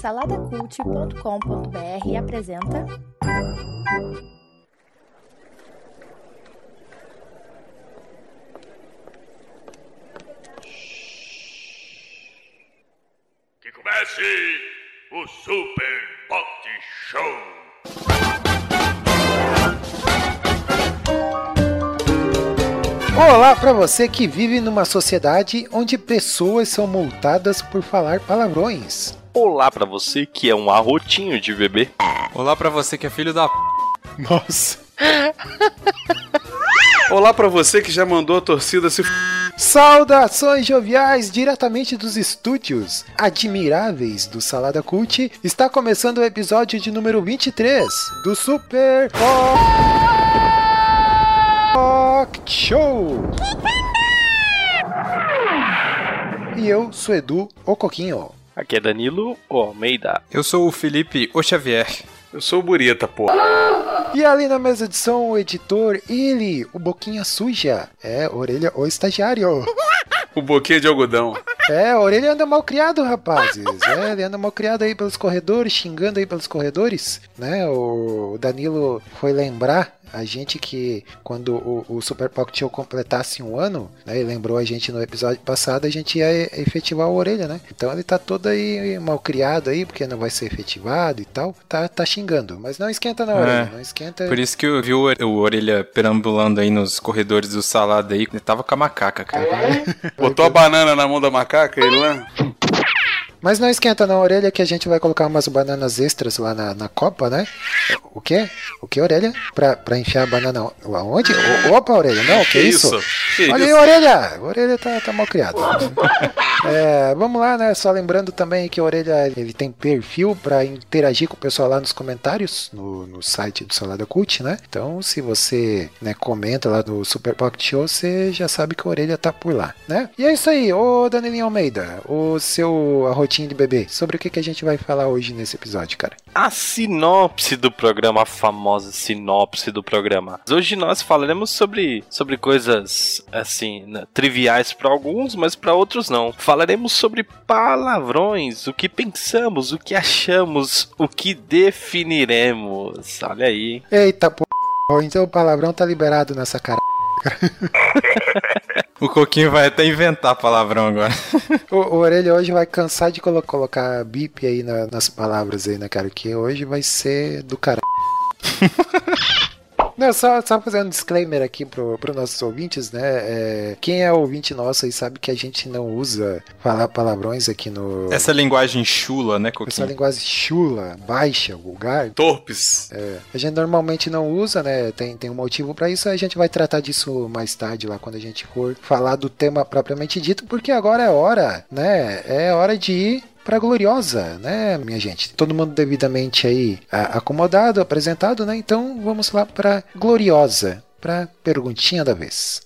Saladacult.com.br apresenta. Que comece o Super Pot Show! Olá para você que vive numa sociedade onde pessoas são multadas por falar palavrões. Olá pra você que é um arrotinho de bebê. Olá pra você que é filho da p... Nossa. Olá pra você que já mandou a torcida se f... Saudações joviais diretamente dos estúdios admiráveis do Salada Cult. Está começando o episódio de número 23 do Super Rock Show. E eu sou Edu, o Coquinho. Aqui é Danilo Almeida. Eu sou o Felipe O Xavier. Eu sou o Burita, pô. E ali na mesa de som, o editor, ele, o Boquinha Suja. É, orelha, o estagiário. O boquinha de algodão. É, a orelha anda mal criado, rapazes. É, ele anda mal criado aí pelos corredores, xingando aí pelos corredores, né? O Danilo foi lembrar a gente que quando o, o Super Pocket Show completasse um ano, né? Ele lembrou a gente no episódio passado, a gente ia efetivar a orelha, né? Então ele tá todo aí mal criado aí, porque não vai ser efetivado e tal. Tá, tá xingando. Mas não esquenta na orelha, não esquenta. Por isso que eu vi o, o Orelha perambulando aí nos corredores do salada aí. Ele tava com a macaca, cara. Botou a banana na mão da macaca e lá. Mas não esquenta na orelha que a gente vai colocar umas bananas extras lá na, na copa, né? O quê? O que, orelha? Pra, pra enfiar a banana aonde? O- opa, orelha, não, que, isso? Que Olha aí, isso? orelha! A orelha tá, tá mal criado. É, vamos lá, né? Só lembrando também que a orelha ele tem perfil pra interagir com o pessoal lá nos comentários no, no site do Salada Cult, né? Então, se você né, comenta lá no Super Pocket Show, você já sabe que a orelha tá por lá, né? E é isso aí, ô Danilinho Almeida, o seu arrotinho de bebê, sobre o que, que a gente vai falar hoje nesse episódio, cara? A sinopse do programa, a famosa sinopse do programa. Hoje nós falaremos sobre, sobre coisas assim, né, triviais para alguns, mas para outros não. Falaremos sobre palavrões, o que pensamos, o que achamos, o que definiremos. Olha aí. Eita, pô, então o palavrão tá liberado nessa cara. O Coquinho vai até inventar palavrão agora. O, o Orelha hoje vai cansar de colo- colocar bip aí na- nas palavras aí, né, cara? Que hoje vai ser do caralho. Não, só, só fazendo um disclaimer aqui pro, pro nossos ouvintes, né? É, quem é ouvinte nosso aí sabe que a gente não usa falar palavrões aqui no. Essa linguagem chula, né, essa linguagem chula, baixa, vulgar. Torpes. A gente normalmente não usa, né? Tem, tem um motivo pra isso. A gente vai tratar disso mais tarde, lá quando a gente for falar do tema propriamente dito, porque agora é hora, né? É hora de pra Gloriosa, né, minha gente? Todo mundo devidamente aí acomodado, apresentado, né? Então vamos lá pra Gloriosa, pra perguntinha da vez.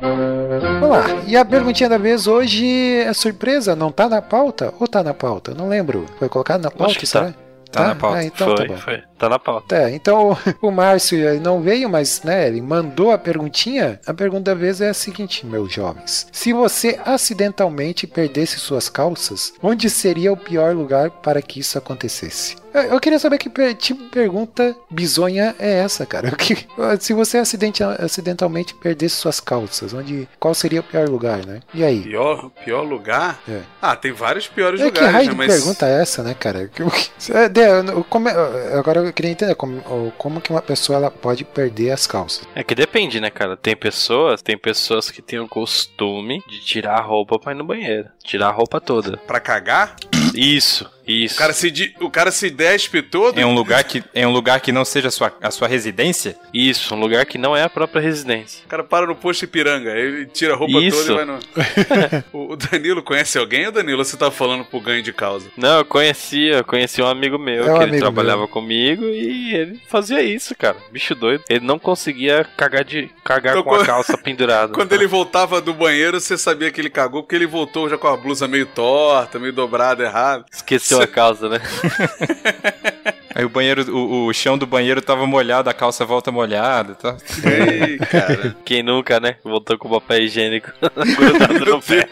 Vamos lá. E a perguntinha da vez hoje é surpresa, não tá na pauta? Ou tá na pauta? Não lembro. Foi colocado na pauta? Acho que será? Tá na pauta. Ah, então foi, tá bom. foi. Tá na pauta. É, então o Márcio não veio, mas né, ele mandou a perguntinha. A pergunta da vez é a seguinte, meus jovens: se você acidentalmente perdesse suas calças, onde seria o pior lugar para que isso acontecesse? Eu, queria saber que tipo de pergunta bizonha é essa, cara. Que- se você acidente- acidentalmente perdesse suas calças, onde qual seria o pior lugar, né? E aí? Pior, pior lugar? É. Ah, tem vários piores É, que lugares, raio né? de Mas pergunta é essa, né, cara? Que- que- é, de- eu- como é- agora eu queria entender como, como que uma pessoa ela pode perder as calças. É que depende, né, cara? Tem pessoas, tem pessoas que têm o costume de tirar a roupa pra ir no banheiro. Tirar a roupa toda. pra cagar, Isso, isso. o cara se, o cara se despe todo. É um lugar que, é um lugar que não seja a sua, a sua residência? Isso, um lugar que não é a própria residência. O cara para no posto Ipiranga, ele tira a roupa Isso. toda e vai no. o Danilo conhece alguém ou Danilo você tá falando pro ganho de causa? Não, eu conhecia, eu conhecia um amigo meu É um que ele amigo trabalhava comigo e ele fazia isso, cara. Bicho doido. Ele não conseguia cagar de cagar Então, com a quando- calça pendurada. Quando ele voltava do banheiro, você sabia que ele cagou, porque ele voltou já com a blusa meio torta, meio dobrada, errado. esqueceu a calça, né? Aí o banheiro, o, o chão do banheiro tava molhado, a calça volta molhada, tá? Ei, cara. Quem nunca, né? Voltou com o papel higiênico grudado no pé.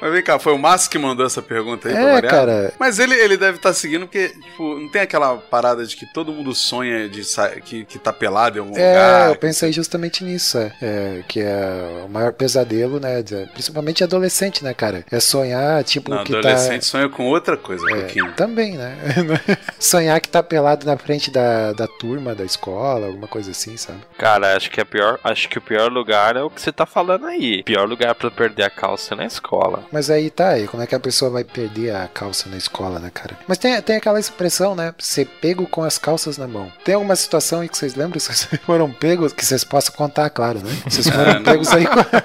Mas vem cá, foi o Márcio que mandou essa pergunta aí pra É, variar? cara. Mas ele, ele deve estar seguindo porque, tipo, não tem aquela parada de que todo mundo sonha de que, que tá pelado em algum É, lugar. eu pensei justamente nisso, é, É, que é o maior pesadelo, né, de- principalmente adolescente, né, cara, é sonhar, tipo, Não, que adolescente sonha com outra coisa, um tá... pouquinho. É, também, né, sonhar que tá pelado na frente da, da turma, da escola, alguma coisa assim, sabe? Cara, acho que, é pior, acho que o pior lugar é o que você tá falando aí. Pior lugar pra perder a calça é na escola. Mas aí tá, aí como é que a pessoa vai perder a calça na escola, né, cara? Mas tem, tem aquela expressão, né, ser pego com as calças na mão. Tem alguma situação aí que vocês lembram, que vocês foram pegos, que vocês possam contar, claro, né? Vocês foram não. pegos aí com a,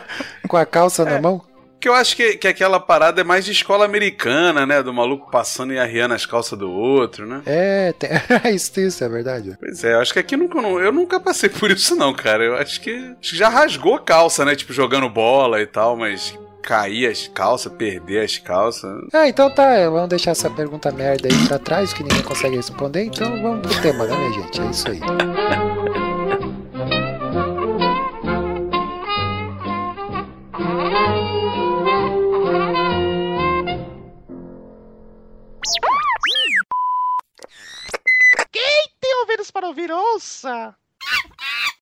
com a calça na mão? Porque eu acho que, que aquela parada é mais de escola americana, né? Do maluco passando e arriando as calças do outro, né? É, tem... isso, isso é verdade. Pois é, eu acho que aqui nunca, não- eu nunca passei por isso, não, cara. Eu acho que, acho que já rasgou a calça, né? Tipo, jogando bola e tal, mas cair as calças, perder as calças. Ah, então tá, vamos deixar essa pergunta merda aí pra trás, que ninguém consegue responder, então vamos pro tema, né, minha gente? É isso aí. Tem ouvidos para ouvir, ouça!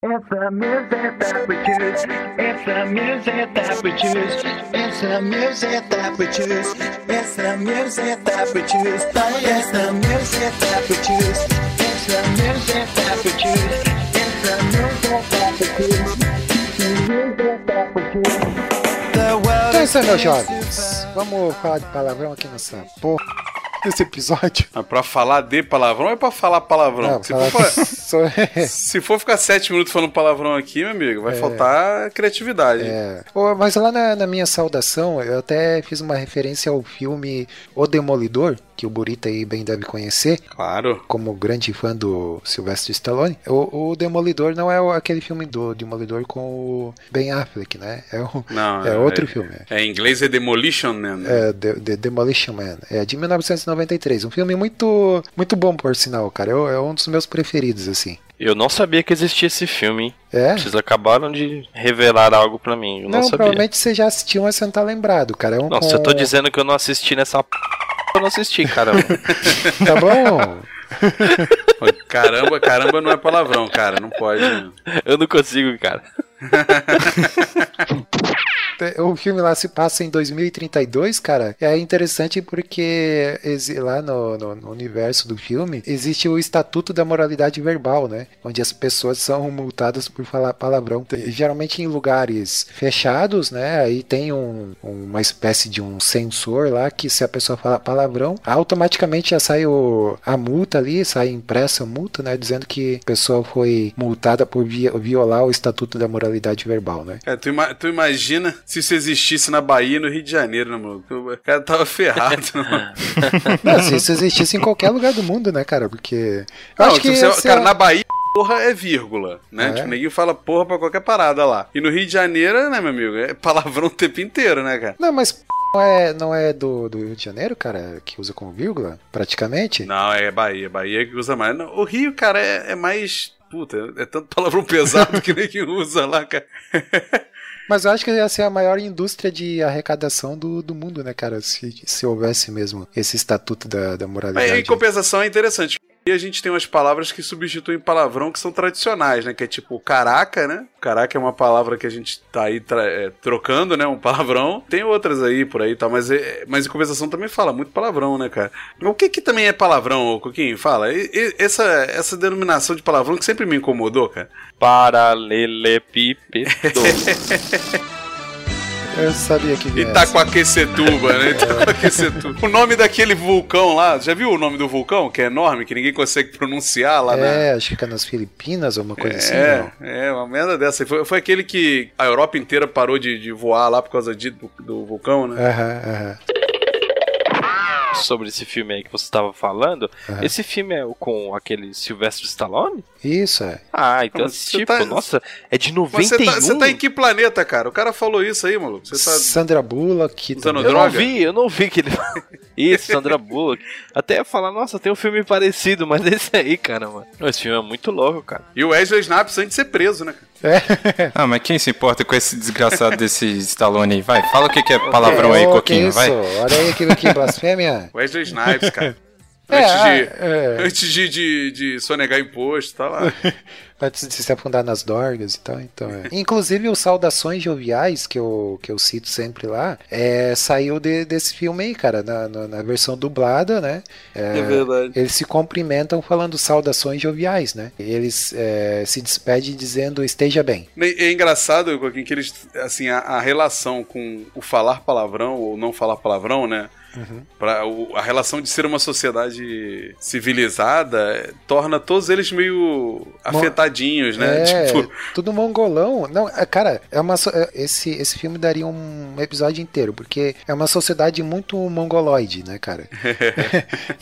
It's the music that we choose. It's the music that we choose. It's the music that we choose. It's the music that we choose. It's the music that we choose. It's the music that we choose. It's the music that we choose. The music that we choose. The world Então é isso aí, meus jovens. Vamos falar de palavrão aqui nessa porra desse episódio. Mas pra falar de palavrão é pra falar palavrão? Não, se, falar- for, se for ficar sete minutos falando palavrão aqui, meu amigo, vai faltar criatividade. É. Mas lá na, na minha saudação, eu até fiz uma referência ao filme O Demolidor, que o Burita aí bem deve conhecer, Claro. como grande fã do Sylvester Stallone. O, o Demolidor não é aquele filme do Demolidor com o Ben Affleck, né? É, o, Não, é outro filme. É, em inglês é Demolition Man. né? É, The, The Demolition Man. É de 1993. Um filme muito, muito bom, por sinal, cara. É, é um dos meus preferidos, assim. Eu não sabia que existia esse filme, hein? É? Vocês acabaram de revelar algo pra mim. Eu não, Não, sabia. provavelmente você já assistiu, mas você não tá lembrado, cara. É um Não, com... eu tô dizendo que eu não assisti nessa p... eu não assisti, caramba. Tá bom? Caramba, caramba não é palavrão, cara. Não pode. né? eu não consigo, cara. O filme lá se passa em 2032, cara. É interessante porque lá no, no- no universo do filme existe o Estatuto da Moralidade Verbal, né? Onde as pessoas são multadas por falar palavrão. Geralmente em lugares fechados, né? Aí tem um- uma espécie de um sensor lá que se a pessoa falar palavrão, automaticamente já sai o- a multa ali, sai impressa a multa, né? Dizendo que a pessoa foi multada por vi- violar o Estatuto da Moralidade Verbal, né? É, tu, ima- tu imagina se isso existisse na Bahia e no Rio de Janeiro, né, mano? O cara tava ferrado, né? Não, se isso existisse em qualquer lugar do mundo, né, cara? Porque. Eu Não, acho que. você- esse cara, é- na Bahia, porra é vírgula, né? É. Tipo, ninguém fala porra pra qualquer parada lá. E no Rio de Janeiro, né, meu amigo? É palavrão o tempo inteiro, né, cara? Não, mas não é, não é do, do Rio de Janeiro, cara, que usa com vírgula, praticamente? Não, é Bahia. Bahia que usa mais. Não, O Rio, cara, é, é mais. Puta, é tanto palavrão pesado que nem que usa lá, cara. Mas eu acho que ia ser a maior indústria de arrecadação do, do mundo, né, cara? Se, se houvesse mesmo esse estatuto da, da Mas moralidade. em compensação é interessante. E a gente tem umas palavras que substituem palavrão que são tradicionais, né? Que é tipo caraca, né? Caraca é uma palavra que a gente tá aí é, trocando, né? Um palavrão. Tem outras aí por aí e tal, mas, é, mas em compensação também fala muito palavrão, né, cara? O que que também é palavrão, Coquinho? Fala. E- e- essa, essa denominação de palavrão que sempre me incomodou, cara. Paralelepípedo. Eu sabia que vinha essa. Itacoaquecetuba, né? Itacoaquecetuba. O nome daquele vulcão lá, já viu o nome do vulcão? Que é enorme, que ninguém consegue pronunciar lá na, É, acho que fica nas Filipinas ou uma coisa assim, É, não. é, uma merda dessa. Foi, foi aquele que a Europa inteira parou de, de voar lá por causa de, do, do vulcão, né? Aham, aham. Sobre esse filme aí que você estava falando, esse filme é o com aquele Sylvester Stallone? Isso, é. Ah, então Mas tipo, tá- nossa, é de Mas você 91? tá, você tá em que planeta, cara? O cara falou isso aí, maluco. Você tá. Sandra Bullock. Usando também. Eu não droga? vi, eu não vi que ele... Isso, Sandra Bullock. Até ia falar, nossa, tem um filme parecido, mas esse aí, cara, mano. Esse filme é muito louco, cara. E o Wesley Snipes antes de ser preso, né? cara? Ah, mas quem se importa com esse desgraçado desse Stallone aí? Vai, fala o que, que é palavrão aí, Ô, que Coquinho, isso? vai. Olha aí que, que blasfêmia. Wesley Snipes, cara. É, Antes, de, é. antes de, de, de sonegar imposto, tá lá. Antes de se afundar nas dorgas e tal, então é. Inclusive o Saudações Joviais, que eu, que eu cito sempre lá, é, saiu de- desse filme aí, cara, na, na, na versão dublada, né? É, verdade. Eles se cumprimentam falando Saudações Joviais, né? E eles é, se despedem dizendo esteja bem. É é engraçado, Joaquim, que eles, assim, a, a relação com o falar palavrão ou não falar palavrão, né? Pra, o- a relação de ser uma sociedade civilizada é, torna todos eles meio afetadinhos, né? É, Tipo, tudo mongolão. Não, é, cara, é uma é, esse esse filme daria um episódio inteiro, porque é uma sociedade muito mongoloide, né, cara?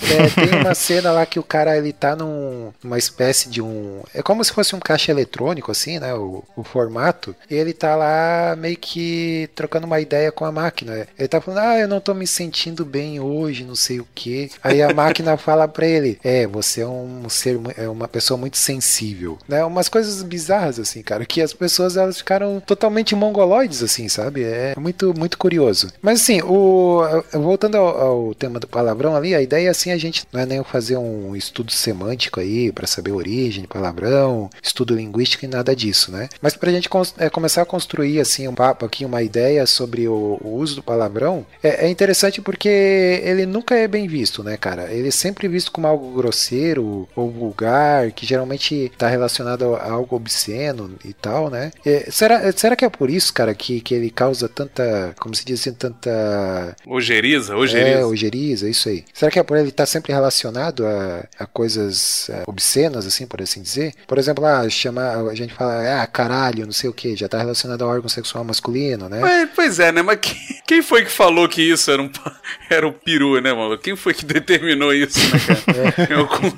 É, tem uma cena lá que o cara ele tá num, numa espécie de um, é como se fosse um caixa eletrônico assim, né, o, o formato. E ele tá lá meio que trocando uma ideia com a máquina. Ele tá falando: "Ah, eu não tô me sentindo bem hoje, não sei o quê". Aí a máquina fala pra ele: "É, você é um ser, é uma pessoa muito sensível", né? Umas coisas bizarras assim, cara, que as pessoas elas ficaram totalmente mongoloides assim, sabe? É muito muito curioso. Mas assim, o voltando ao, ao tema do palavrão ali, a ideia assim a gente não é nem fazer um estudo semântico aí pra saber origem palavrão, estudo linguístico e nada disso, né? Mas pra gente é, começar a construir assim um papo aqui, uma ideia sobre o, o uso do palavrão, é, é interessante porque ele nunca é bem visto, né, cara? Ele é sempre visto como algo grosseiro ou vulgar, que geralmente tá relacionado a algo obsceno e tal, né? É, será, será que é por isso, cara, que, que ele causa tanta, como se diz assim, tanta ojeriza, é, ojeriza. ojeriza, isso aí. Será que é por ele estar sempre relacionado a, a coisas obscenas, assim, por assim dizer? Por exemplo, ah, chamar, a gente fala, ah, caralho, não sei o que, já tá relacionado ao órgão sexual masculino, né? Mas, pois é, né? Mas quem, foi que falou que isso era um, era um peru, né, mano? Quem foi que determinou isso, né, cara? em, algum,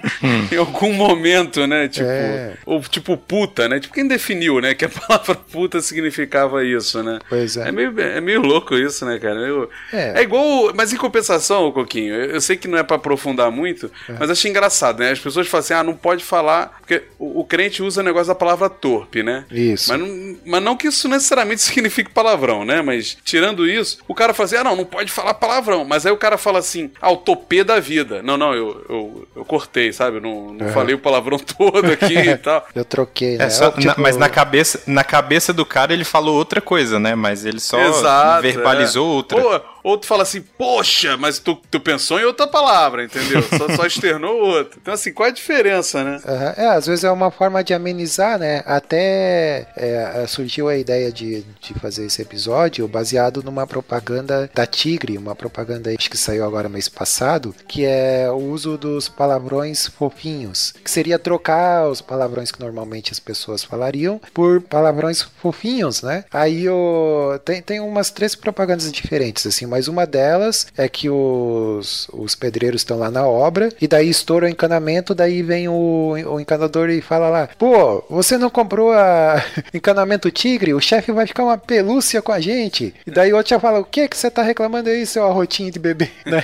em algum momento, né? Tipo, É. ou tipo puta, né? Tipo, quem definiu, né? Que a palavra puta significava isso, né? Pois é. É meio, é meio louco isso, né, cara? É. É. igual. Mas em compensação, Coquinho, eu sei que não é pra aprofundar muito, É. mas achei engraçado, né? As pessoas falam assim, ah, não pode falar. Porque o, o crente usa o negócio da palavra torpe, né? Isso. Mas não, mas não que isso necessariamente signifique palavrão, né? Mas tirando isso, o cara fala assim: ah, não, não pode falar palavrão. Mas aí o cara fala assim: ah, o topê da vida. Não, não, eu, eu, eu cortei, sabe? Eu não, não falei o palavrão todo aqui e tal. Eu troquei, né? É só- Tipo, na- mas na cabeça, na cabeça do cara ele falou outra coisa, né? Mas ele só Exato, verbalizou é. outra. Ou, ou tu fala assim, poxa, mas tu, tu pensou em outra palavra, entendeu? Só, só externou outra. Então, assim, qual a diferença, né? Aham, É, às vezes é uma forma de amenizar, né? Até é, surgiu a ideia de, de fazer esse episódio baseado numa propaganda da Tigre, uma propaganda que saiu agora mês passado, que é o uso dos palavrões fofinhos, que seria trocar os palavrões que normalmente as pessoas falariam por palavrões fofinhos, né? Aí o, tem, tem umas três propagandas diferentes, assim, mas uma delas é que os, os pedreiros estão lá na obra e daí estoura o encanamento, daí vem o, o encanador e fala lá: Pô, você não comprou a encanamento tigre? O chefe vai ficar uma pelúcia com a gente. E daí o outro já fala: O que que você tá reclamando aí, seu arrotinho de bebê? Né?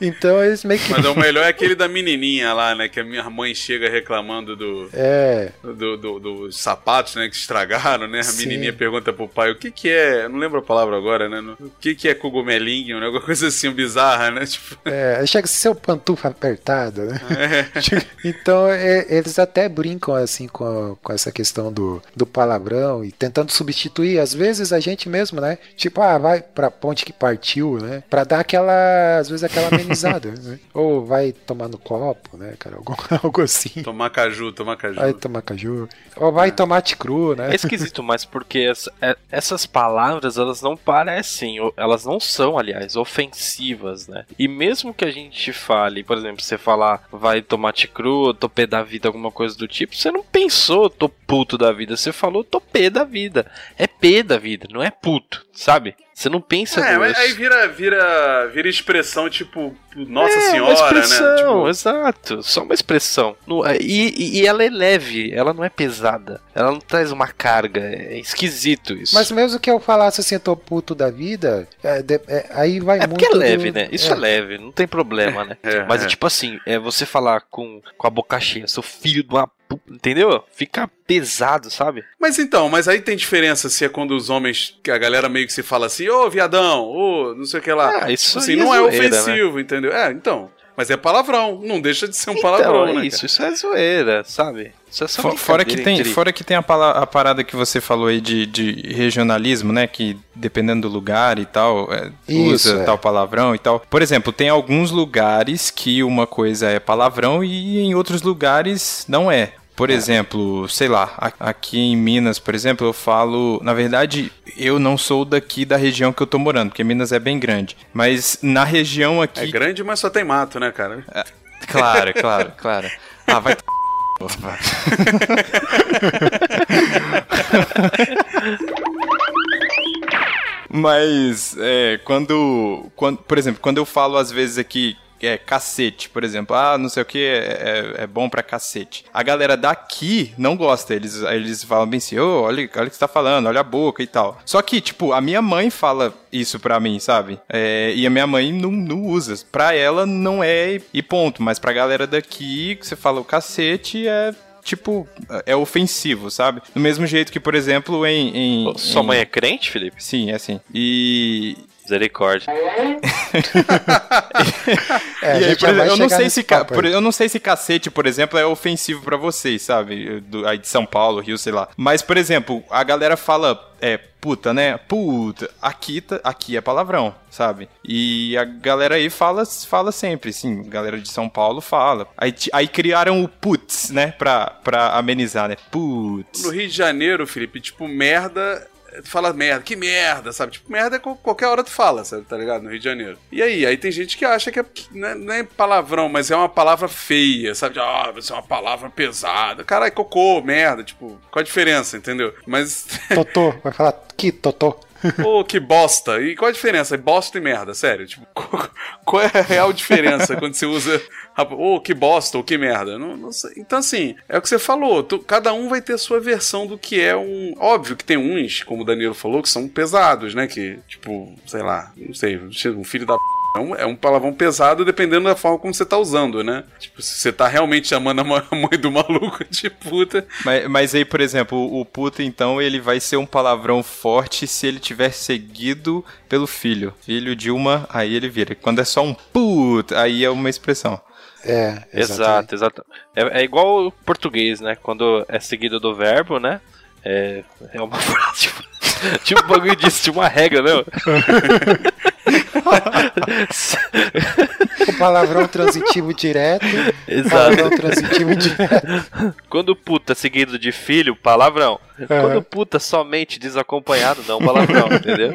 Então eles meio que. Mas o melhor é aquele da menininha lá, né? Que a minha mãe chega reclamando do, É, do, do- dos sapatos, né? Que estragaram, né? A Sim. menininha pergunta pro pai o que que é. eu Não lembro a palavra agora, né? O que que é cogumelinho, né? Alguma coisa assim bizarra, né? Tipo. é, chega a ser seu pantufa apertado, né? É. Então é, eles até brincam assim com, com essa questão do, do palavrão e tentando substituir, às vezes a gente mesmo, né? Tipo, ah, vai pra ponte que partiu, né? Pra dar aquela, às vezes aquela amenizada, né? Ou vai tomar no copo, né, cara? Algo, algo assim. Tomar caju, tomar caju. Vai tomar caju. Ou vai tomate cru, né? É esquisito, mas porque essa- é- essas palavras, elas não parecem, elas não são, aliás, ofensivas, né? E mesmo que a gente fale, por exemplo, você falar vai tomate cru, tô pé da vida, alguma coisa do tipo, você não pensou tô puto da vida, você falou tô pé da vida. É pé da vida, não é puto. sabe? Você não pensa É, mas aí vira, vira, vira expressão tipo, Nossa é, Senhora, uma expressão, né? Tipo, exato. Só uma expressão. É, E, e- e ela é leve, ela não é pesada. Ela não traz uma carga. É esquisito isso. Mas mesmo que eu falasse assim, eu tô puto da vida, é, de- é, aí vai é muito. porque é leve, do- né? Isso é. leve, não tem problema, né? É, Mas é. é. tipo assim, é você falar com, com a boca cheia, sou filho de uma entendeu? Fica pesado, sabe? Mas então, mas aí tem diferença se é quando os homens, que a galera meio que se fala assim, ô viadão, ô não sei o que lá. Ah, isso assim, é não é zoeira, ofensivo, entendeu? É, então. Mas é palavrão, não deixa de ser um palavrão, então, né? isso, isso é zoeira, sabe? Isso é só Fo- Fora que tem, entre- fora que tem a, a parada que você falou aí de, de regionalismo, né? Que dependendo do lugar e tal, é, Isso, usa é. tal palavrão e tal. Por exemplo, tem alguns lugares que uma coisa é palavrão e em outros lugares não é. Por exemplo, sei lá, aqui em Minas, por exemplo, eu falo. Na verdade, eu não sou daqui da região que eu tô morando, porque Minas é bem grande. Mas na região aqui. É grande, mas só tem mato, né, cara? Claro, claro, claro. Ah, vai. Vai. Mas, é, quando, quando. Por exemplo, quando eu falo às vezes aqui. É, cacete, por exemplo. Ah, não sei o que, é, é bom pra cacete. A galera daqui não gosta. Eles, eles falam bem assim, ô, olha, olha o que você tá falando, olha a boca e tal. Só que, tipo, a minha mãe fala isso pra mim, sabe? É, e a minha mãe não, não usa. Pra ela não é e ponto. Mas pra galera daqui, que você fala o cacete, é tipo, é ofensivo, sabe? Do mesmo jeito que, por exemplo, em. em Sua em- mãe é crente, Felipe? Sim, é assim. E. Misericórdia. É, e aí, por exemplo, eu não sei se ca- por- eu não sei se cacete, por exemplo, é ofensivo pra vocês, sabe? Do, aí de São Paulo, Rio, sei lá. Mas, por exemplo, a galera fala é puta, né? Puta. Aqui, tá- aqui é palavrão, sabe? E a galera aí fala, fala sempre, sim. A galera de São Paulo fala. Aí, aí criaram o putz, né? Pra, pra amenizar, né? Putz. No Rio de Janeiro, Felipe, tipo, merda. Tu fala merda, que merda, sabe? Tipo, merda é qualquer hora tu fala, sabe? Tá ligado? No Rio de Janeiro. E aí, aí tem gente que acha que é, não, é, não é palavrão, mas é uma palavra feia, sabe? Ah, vai ser uma palavra pesada. Caralho, cocô, merda, tipo, qual a diferença, entendeu? Mas. Totô, vai falar que Totô. Pô, que bosta. E qual a diferença? É bosta e merda, sério. Tipo, qual, é a real diferença quando você usa. Ô, que bosta ou que merda? Não, não. Então, assim, é o que você falou. tu- cada um vai ter a sua versão do que é um. Óbvio que tem uns, como o Danilo falou, que são pesados, né? Que, tipo, sei lá, não sei, um filho da. p***, É um, é um palavrão pesado dependendo da forma como você tá usando, né? Tipo, se você tá realmente chamando a mãe do maluco de puta. Mas, mas aí, por exemplo, o, o puta, então, ele vai ser um palavrão forte se ele tiver seguido pelo filho. Filho de uma, aí ele vira. Quando é só um puta, aí é uma expressão. É, Exato, exato. É, é igual o português, né? Quando é seguido do verbo, né? É, é uma frase. Tipo, tipo um bagulho disso, tipo uma regra, né? O palavrão transitivo direto. Exato. Palavrão transitivo indireto. Quando puta seguido de filho, palavrão. Quando puta somente desacompanhado, não, palavrão, entendeu?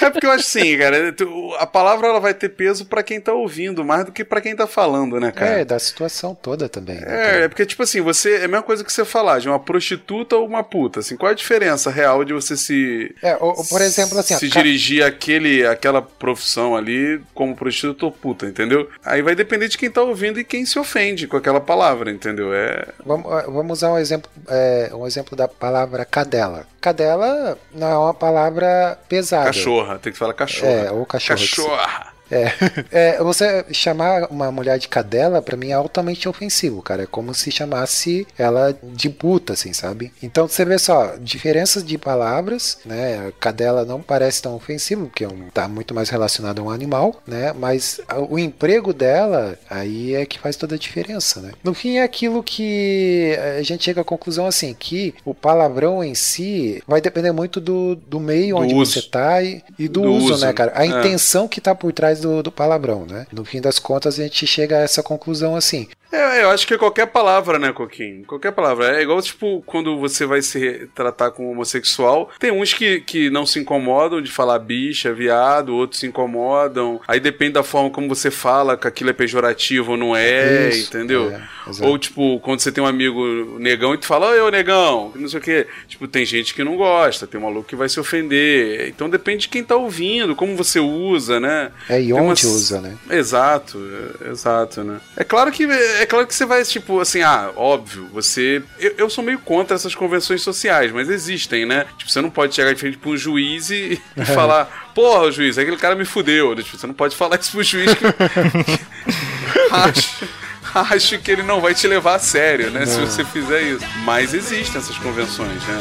É porque eu acho assim, cara, a palavra ela vai ter peso pra quem tá ouvindo, mais do que pra quem tá falando, né, cara? É, da situação toda também. né, É, é porque, tipo assim, você. É a mesma coisa que você falar de uma prostituta ou uma puta. Assim, qual é a diferença real de você se. É, ou- ou, por exemplo, assim, Se dirigir àquele, àquela profissão ali como prostituta ou puta, entendeu? Aí vai depender de quem tá ouvindo e quem se ofende com aquela palavra, entendeu? É. Vamos, vamos usar um exemplo, é, um exemplo da palavra cadela. Cadela não é uma palavra pesada. Cachorra, tem que falar cachorra. É, ou cachorra. Cachorra. É, é, você chamar uma mulher de cadela, pra mim, é altamente ofensivo, cara. É como se chamasse ela de puta, assim, sabe? Então você vê só, diferenças de palavras, né? Cadela não parece tão ofensivo, porque é um, tá muito mais relacionado a um animal, né? Mas o emprego dela, aí é que faz toda a diferença, né? No fim, é aquilo que a gente chega à conclusão, assim, que o palavrão em si vai depender muito do, do meio Do onde uso. você tá e, e do, Do uso, uso, né, cara? A é. intenção que tá por trás do, do palavrão, né? No fim das contas, a gente chega a essa conclusão assim. É, eu acho que é qualquer palavra, né, Coquinho? Qualquer palavra. É igual, tipo, quando você vai se tratar com homossexual, tem uns que, que não se incomodam de falar bicha, viado, outros se incomodam. Aí depende da forma como você fala, que aquilo é pejorativo ou não é, Isso, entendeu? é, ou, tipo, quando você tem um amigo negão e tu fala, ô, negão, não sei o quê. Tipo, tem gente que não gosta, tem um maluco que vai se ofender. Então depende de quem tá ouvindo, como você usa, né? É, e onde umas- usa, né? Exato, é- exato, né? É claro que é claro que você vai, tipo, assim, ah, óbvio, você. Eu, eu sou meio contra essas convenções sociais, mas existem, né? Tipo, você não pode chegar de frente pra um juiz e, e falar, porra, juiz, aquele cara me fudeu. Tipo, você não pode falar isso pro juiz que. acho, acho que ele não vai te levar a sério, né? Se você fizer isso. Mas existem essas convenções, né?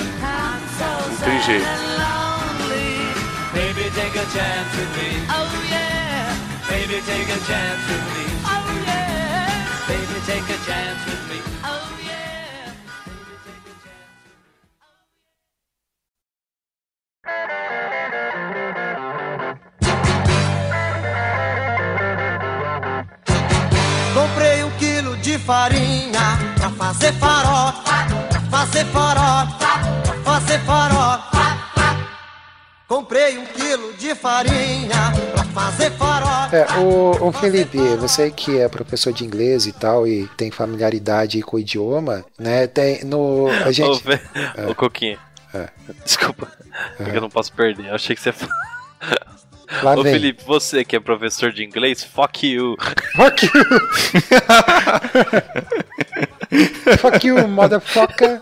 Não tem jeito. Baby, take a chance with me. Oh yeah. Baby, take a chance with me. Take a chance with me. Oh. Comprei um quilo de farinha pra fazer farofa, pra fazer farofa, pra fazer farofa. Comprei um quilo de farinha pra fazer. É, o, o Felipe, você que é professor de inglês e tal e tem familiaridade com o idioma, né? Tem no a gente Fe- Ô, Coquinha. É. Desculpa. É que eu não posso perder. Eu achei que você lá Ô, vem. Felipe, você que é professor de inglês, fuck you. Fuck you. Fuck you, motherfucker.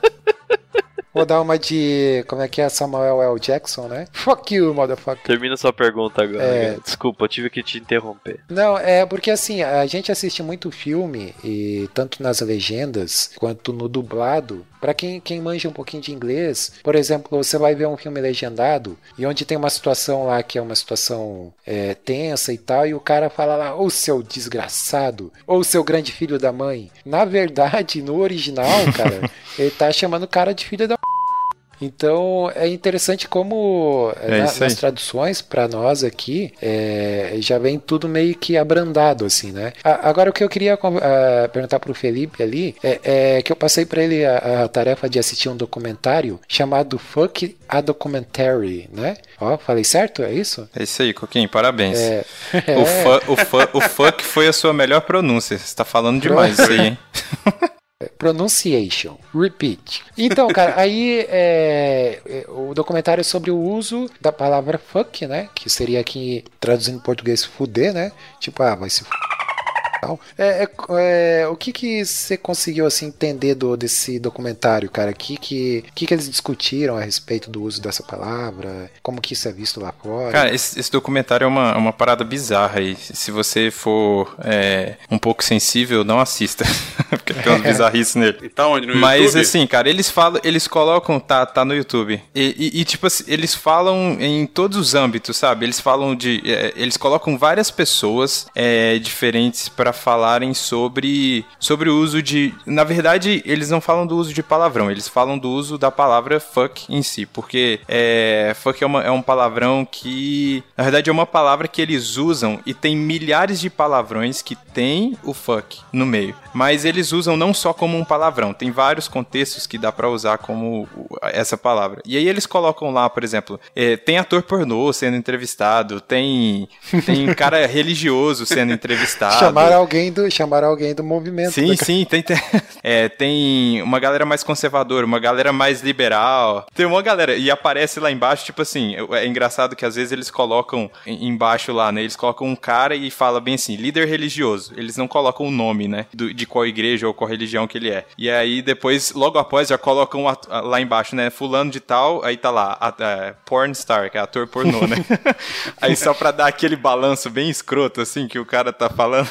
Vou dar uma de. Como é que é? Samuel L. Jackson, né? Fuck you, motherfucker. Termina sua pergunta agora. É. Desculpa, eu tive que te interromper. Não, é porque assim, a gente assiste muito filme, e tanto nas legendas quanto no dublado. Pra quem, quem manja um pouquinho de inglês, por exemplo, você vai ver um filme legendado e onde tem uma situação lá que é uma situação é, tensa e tal, e o cara fala lá, ô seu desgraçado, ou seu grande filho da mãe. Na verdade, no original, cara, ele tá chamando o cara de filho da então é interessante como É na- nas traduções para nós aqui é, já vem tudo meio que abrandado assim, né? A- Agora o que eu queria com- ah, perguntar pro Felipe ali é, é que eu passei para ele a, a tarefa de assistir um documentário chamado Fuck a Documentary, né? Ó, falei certo? É isso? É isso aí, Coquinho, parabéns. É. O, fu- o, fu- o fuck foi a sua melhor pronúncia. Você tá falando demais isso aí, hein? Pronunciation. Repeat. Então, cara, aí é, é, o documentário é sobre o uso da palavra fuck, né? Que seria aqui, traduzindo em português, fuder, né? Tipo, ah, vai se f... tal. É, é, é, o que que você conseguiu, assim, entender do, desse documentário, cara? O que que, que que eles discutiram a respeito do uso dessa palavra? Como que isso é visto lá fora? Cara, esse, esse documentário é uma, é uma parada bizarra aí. Se você for é, um pouco sensível, não assista. Porque tem umas bizarrices nele. E tá onde? No Mas YouTube? assim, cara, eles falam, eles colocam, tá, tá no YouTube. E, e- e, tipo assim, eles falam em todos os âmbitos, sabe? Eles falam de. é, eles colocam várias pessoas é, diferentes pra falarem sobre, sobre o uso de. Na verdade, eles não falam do uso de palavrão, eles falam do uso da palavra fuck em si. Porque é, fuck é, uma- é um palavrão que. Na verdade, é uma palavra que eles usam e tem milhares de palavrões que tem o fuck no meio. Mas eles usam não só como um palavrão, tem vários contextos que dá pra usar como essa palavra. E aí eles colocam lá, por exemplo, é, tem ator pornô sendo entrevistado, tem, tem cara religioso sendo entrevistado. Chamaram alguém do, chamaram alguém do movimento. Sim, né? sim, tem, tem, é, tem uma galera mais conservadora, uma galera mais liberal. Tem uma galera, e aparece lá embaixo, tipo assim, é engraçado que às vezes eles colocam em- embaixo lá, né? Eles colocam um cara e fala bem assim, líder religioso. Eles não colocam o nome, né? do- de qual igreja ou qual religião que ele é. E aí depois, logo após, já colocam at- lá embaixo, né? Fulano de tal, aí tá lá, a, é, porn star, que é ator pornô, né? aí só pra dar aquele balanço bem escroto, assim, que o cara tá falando.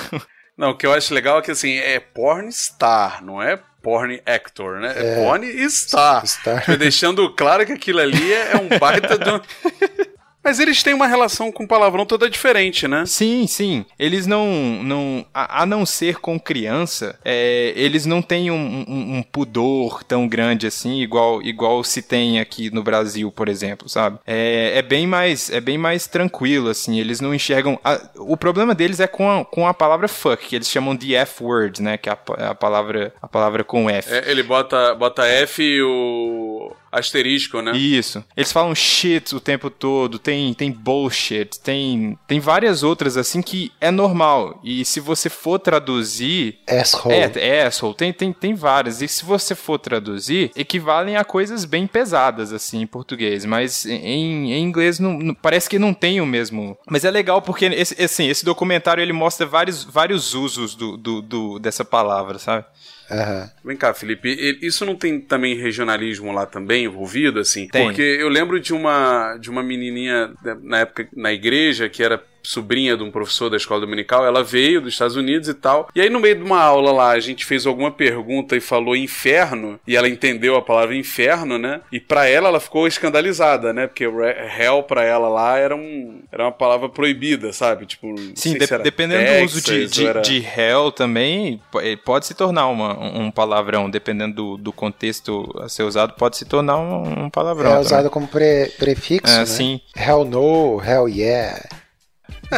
Não, o que eu acho legal é que assim, é porn star, não é porn actor, né? É, porn star. Star. Deixando claro que aquilo ali é, é um baita do. Mas eles têm uma relação com palavrão toda diferente, né? Sim, sim. Eles não. não a, a não ser com criança, é, eles não têm um, um- um pudor tão grande assim, igual, igual se tem aqui no Brasil, por exemplo, sabe? É, é bem mais é bem mais tranquilo, assim. Eles não enxergam. a- o problema deles é com a, com a palavra fuck, que eles chamam de F-word, né? Que é a, a palavra, a palavra com F. É, ele bota, bota F e o asterisco, né? Isso. Eles falam shit o tempo todo, tem, tem bullshit, tem, tem várias outras assim que é normal. E se você for traduzir. Asshole. É, é asshole, tem, tem, tem várias. E se você for traduzir, equivalem a coisas bem pesadas, assim, em português. Mas em, em inglês não, não- parece que não tem o mesmo. Mas é legal porque esse, assim, esse documentário ele mostra vários, vários usos do, do, do- dessa palavra, sabe? Aham. Vem cá, Felipe, isso não tem também regionalismo lá também envolvido, assim? Tem. Porque eu lembro de uma, de uma menininha né, na época na igreja que era sobrinha de um professor da escola dominical, ela veio dos Estados Unidos e tal. E aí no meio de uma aula lá, a gente fez alguma pergunta e falou inferno, e ela entendeu a palavra inferno, né? E pra ela ela ficou escandalizada, né? Porque hell pra ela lá era um era uma palavra proibida, sabe? Tipo, não Sim, sei de- se era dependendo do uso de, Texas de, era- de hell também, eh, pode se tornar uma, um palavrão, dependendo do, do contexto a ser usado, pode se tornar um, um palavrão. É também. usado como pre- prefixo, É, né? sim. Hell no, hell yeah.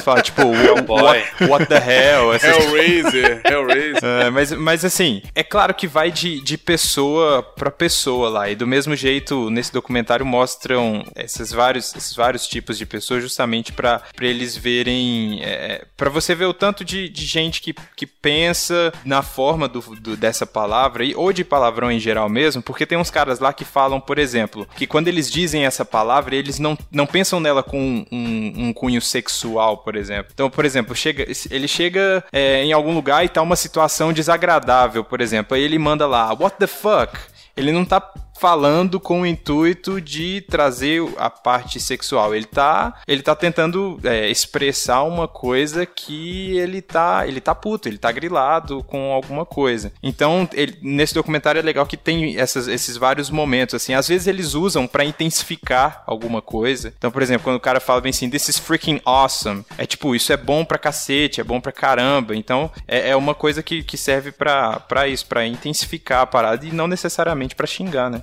Fala, tipo, what, what the hell? essas Hellraiser, Hellraiser. É, mas, mas assim, é claro que vai de, de pessoa pra pessoa lá. E do mesmo jeito, nesse documentário mostram esses vários, esses vários tipos de pessoas justamente pra pra eles verem. É, para você ver o tanto de, de gente que, que pensa na forma do, do- dessa palavra, e, ou de palavrão em geral mesmo, porque tem uns caras lá que falam, por exemplo, que quando eles dizem essa palavra, eles não, não pensam nela com um, um cunho sexual, por exemplo. Então, por exemplo, chega, ele chega é, em algum lugar e tá uma situação desagradável, por exemplo. Aí ele manda lá, what the fuck? Ele não tá falando com o intuito de trazer a parte sexual. Ele tá, ele tá tentando é, expressar uma coisa que ele tá, ele tá puto, ele tá grilado com alguma coisa. Então, ele- nesse documentário é legal que tem essas- esses vários momentos, assim. Às vezes eles usam pra intensificar alguma coisa. Então, por exemplo, quando o cara fala bem assim, this is freaking awesome, é tipo, isso é bom pra cacete, é bom pra caramba. Então, é, é uma coisa que, que serve pra isso, pra intensificar a parada e não necessariamente pra xingar, né?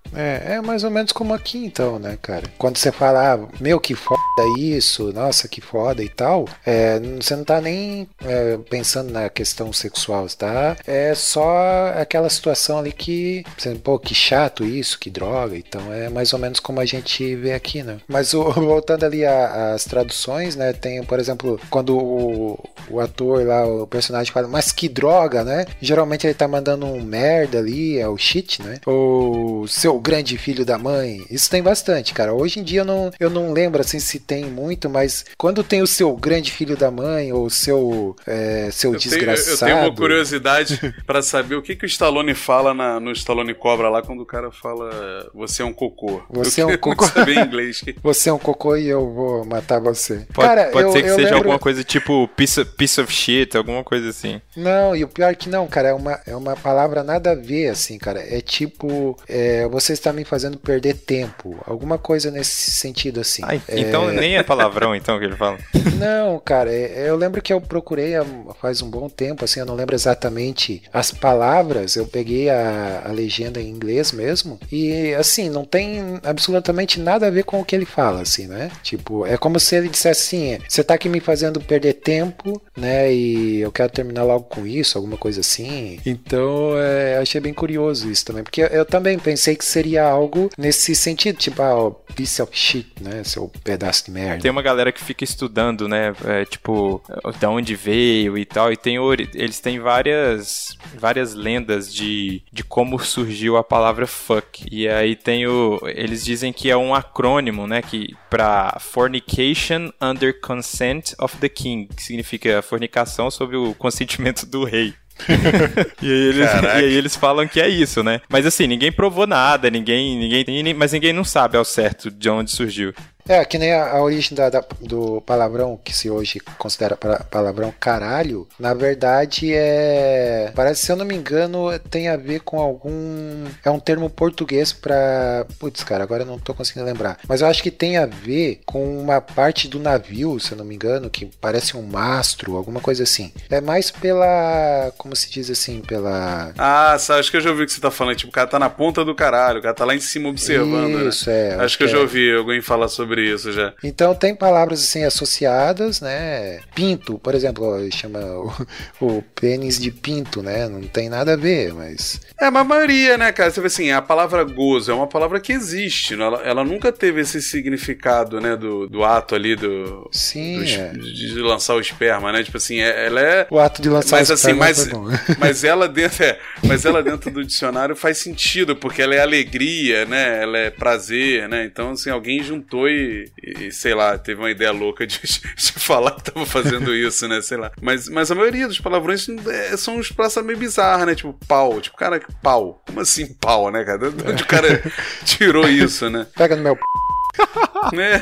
É, é mais ou menos como aqui então, né, cara? Quando você fala, ah, meu, que foda isso, nossa, que foda e tal, é, você não tá nem é, pensando na questão sexual, tá? É só aquela situação ali que, pô, que chato isso, que droga, então é mais ou menos como a gente vê aqui, né? Mas o- voltando ali às traduções, né, tem, por exemplo, quando o, o ator lá, o personagem fala, mas que droga, né? Geralmente ele tá mandando um merda ali, é o shit, né? Ou seu grande filho da mãe. Isso tem bastante, cara. Hoje em dia eu não, eu não lembro assim se tem muito, mas quando tem o seu grande filho da mãe ou seu, é, seu Eu tenho, desgraçado. eu tenho uma curiosidade pra saber o que, que o Stallone fala na- no Stallone Cobra lá quando o cara fala você é um cocô. Você eu é um cocô. saber em inglês. Você é um cocô e eu vou matar você. Pode, cara, pode eu, ser que eu seja lembro... alguma coisa tipo piece of, piece of shit, alguma coisa assim. Não, e o pior é que não, cara, é uma, é uma palavra nada a ver, assim, cara. É tipo, é, você está me fazendo perder tempo. Alguma coisa nesse sentido, assim. Ai, É, Então nem é palavrão, então, que ele fala. Não, cara, é- eu lembro que eu procurei há- faz um bom tempo, assim, eu não lembro exatamente as palavras, eu peguei a, a legenda em inglês mesmo, e assim, não tem absolutamente nada a ver com o que ele fala, assim, né? Tipo, é como se ele dissesse assim, você tá aqui me fazendo perder tempo, né, e eu quero terminar logo com isso, alguma coisa assim. Então, é, achei bem curioso isso também, porque eu, eu também pensei que seria algo nesse sentido, tipo, ah, ó, piece of shit, né, seu pedaço de merda. Tem uma galera que fica estudando, né? é, tipo, da onde veio e tal. E tem eles têm várias várias lendas de, de como surgiu a palavra fuck. E aí tem o. Eles dizem que é um acrônimo, né? Que para Fornication Under Consent of the King, que significa fornicação sob o consentimento do rei. e, aí eles, e aí eles falam que é isso, né? Mas assim, ninguém provou nada, ninguém, ninguém, ninguém- mas ninguém não sabe ao certo de onde surgiu. É, que nem a, a origem da- da- do palavrão, que se hoje considera pa- palavrão caralho, na verdade é. Parece, se eu não me engano, tem a ver com algum. É um termo português pra. Putz, cara, agora eu não tô conseguindo lembrar. Mas eu acho que tem a ver com uma parte do navio, se eu não me engano, que parece um mastro, alguma coisa assim. É mais pela. Como se diz assim? Pela. Ah, sabe, acho que eu já ouvi o que você tá falando. Tipo, o cara tá na ponta do caralho, o cara tá lá em cima observando, Isso, né? é. Acho que eu já ouvi alguém falar sobre isso já. Então tem palavras assim associadas, né? Pinto, por exemplo, chama o, o pênis de pinto, né? Não tem nada a ver, mas É, mas a maioria, né, cara? Você vê assim, a palavra gozo é uma palavra que existe. né? Ela, ela nunca teve esse significado, né, do, do ato ali, do, sim, do é. de lançar o esperma, né? Tipo assim, é- ela é. o ato de lançar Mas o assim, esperma mas, foi bom. mas ela dentro, é, mas ela dentro do dicionário faz sentido, porque ela é alegria, né? Ela é prazer, né? Então, assim, alguém juntou e, e, sei lá, teve uma ideia louca de, de falar que tava fazendo isso, né? Sei lá. Mas, mas a maioria dos palavrões é, são uns praças meio bizarras, né? Tipo, pau. Tipo, cara, pau. Como assim pau, né, cara? De onde o cara tirou isso, né? Pega no meu p...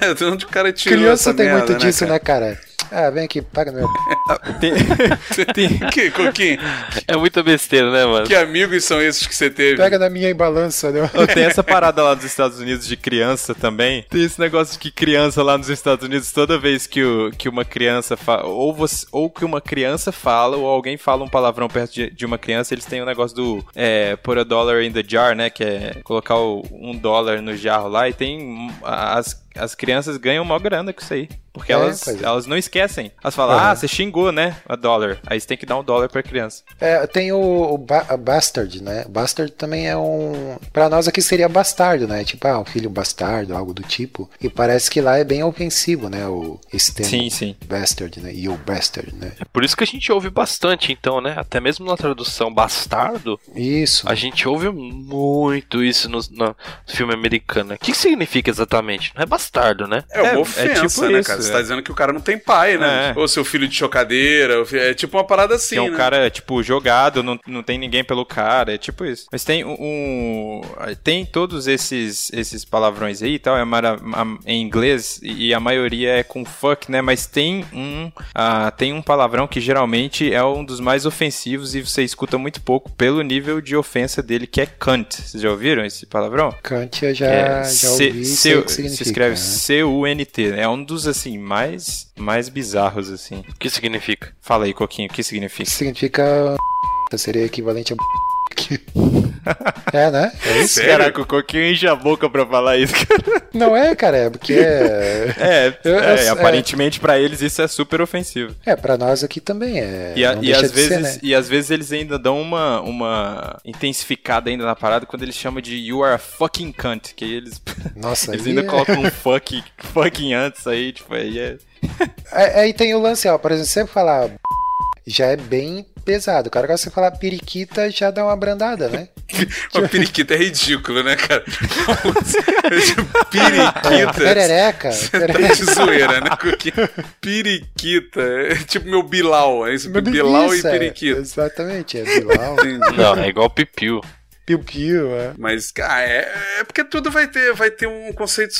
É, de onde o cara tirou Criança tem merda, muito disso, cara? né, cara? Ah, vem aqui, paga no meu. Tem, tem, Que, Coquinho, É muita besteira, né, mano? que amigos são esses que você teve? Pega na minha balança, né? Ô, Tem essa parada lá dos Estados Unidos de criança também. Tem esse negócio de que criança lá nos Estados Unidos, toda vez que, o, que uma criança fala, ou, você, ou que uma criança fala, ou alguém fala um palavrão perto de, de uma criança, eles têm o negócio do é, put a dollar in the jar, né? Que é colocar o, um dólar no jarro lá e tem. hum, As, as crianças ganham mó grana com isso aí. Porque É, elas, é. elas não esquecem. Elas falam, Aham. ah, você xingou, né? A dólar. Aí você tem que dar um dólar pra criança. É, tem o, o ba- bastard, né? Bastard também é um. Pra nós aqui seria bastardo, né? Tipo, ah, um filho bastardo, algo do tipo. E parece que lá é bem ofensivo, né? O, esse termo. Sim, sim. Bastard, né? You bastard, né? É por isso que a gente ouve bastante, então, né? Até mesmo na tradução bastardo, Isso. a gente ouve muito isso no, no filme americano. O que, que significa exatamente? Não é bastardo, né? É uma É, é ofensa, tipo né, isso, cara? Você é. tá dizendo que o cara não tem pai, né? É. Ou seu filho de chocadeira. É tipo uma parada assim, que é um né? cara, tipo, jogado, não, não tem ninguém pelo cara, é tipo isso. Mas tem um. tem todos esses, esses palavrões aí e tal, é mara- em inglês, e a maioria é com fuck, né? Mas tem um. ah, tem um palavrão que geralmente é um dos mais ofensivos e você escuta muito pouco pelo nível de ofensa dele, que é cunt. Vocês já ouviram esse palavrão? Kant eu já, É, já ouvi. O que se significa, escreve né? C-U-N-T. É um dos, assim, mais, mais bizarros, assim. O que significa? Fala aí, Coquinho, o que Isso significa? significa. Seria equivalente a. é, né? É isso? Sério? Caraca, o Coquinho enche a boca pra falar isso, Não é, cara, é porque é. É, Eu- eu- é, é. aparentemente pra eles isso é super ofensivo. É, pra nós aqui também é. E, a- e às vezes, ser, né? e às vezes eles ainda dão uma, uma intensificada ainda na parada quando eles chamam de you are a fucking cunt, que aí eles, Nossa, eles aí ainda é- colocam um fucking, fucking antes aí, tipo, aí é... É, Aí tem o lance, ó, por exemplo, você falar já é bem pesado. Cara, agora você falar periquita já dá uma brandada, né? Uma periquita é ridículo, né, cara? periquita. Perereca. Tá de zoeira, né, Coquinho? Periquita. É tipo meu Bilal. É isso, Bilal e Isso, é, periquita. Exatamente, é Bilal. Não, é igual pipiu. Piu-piu, é. Mas, cara, é, é porque tudo vai ter, vai ter um conceito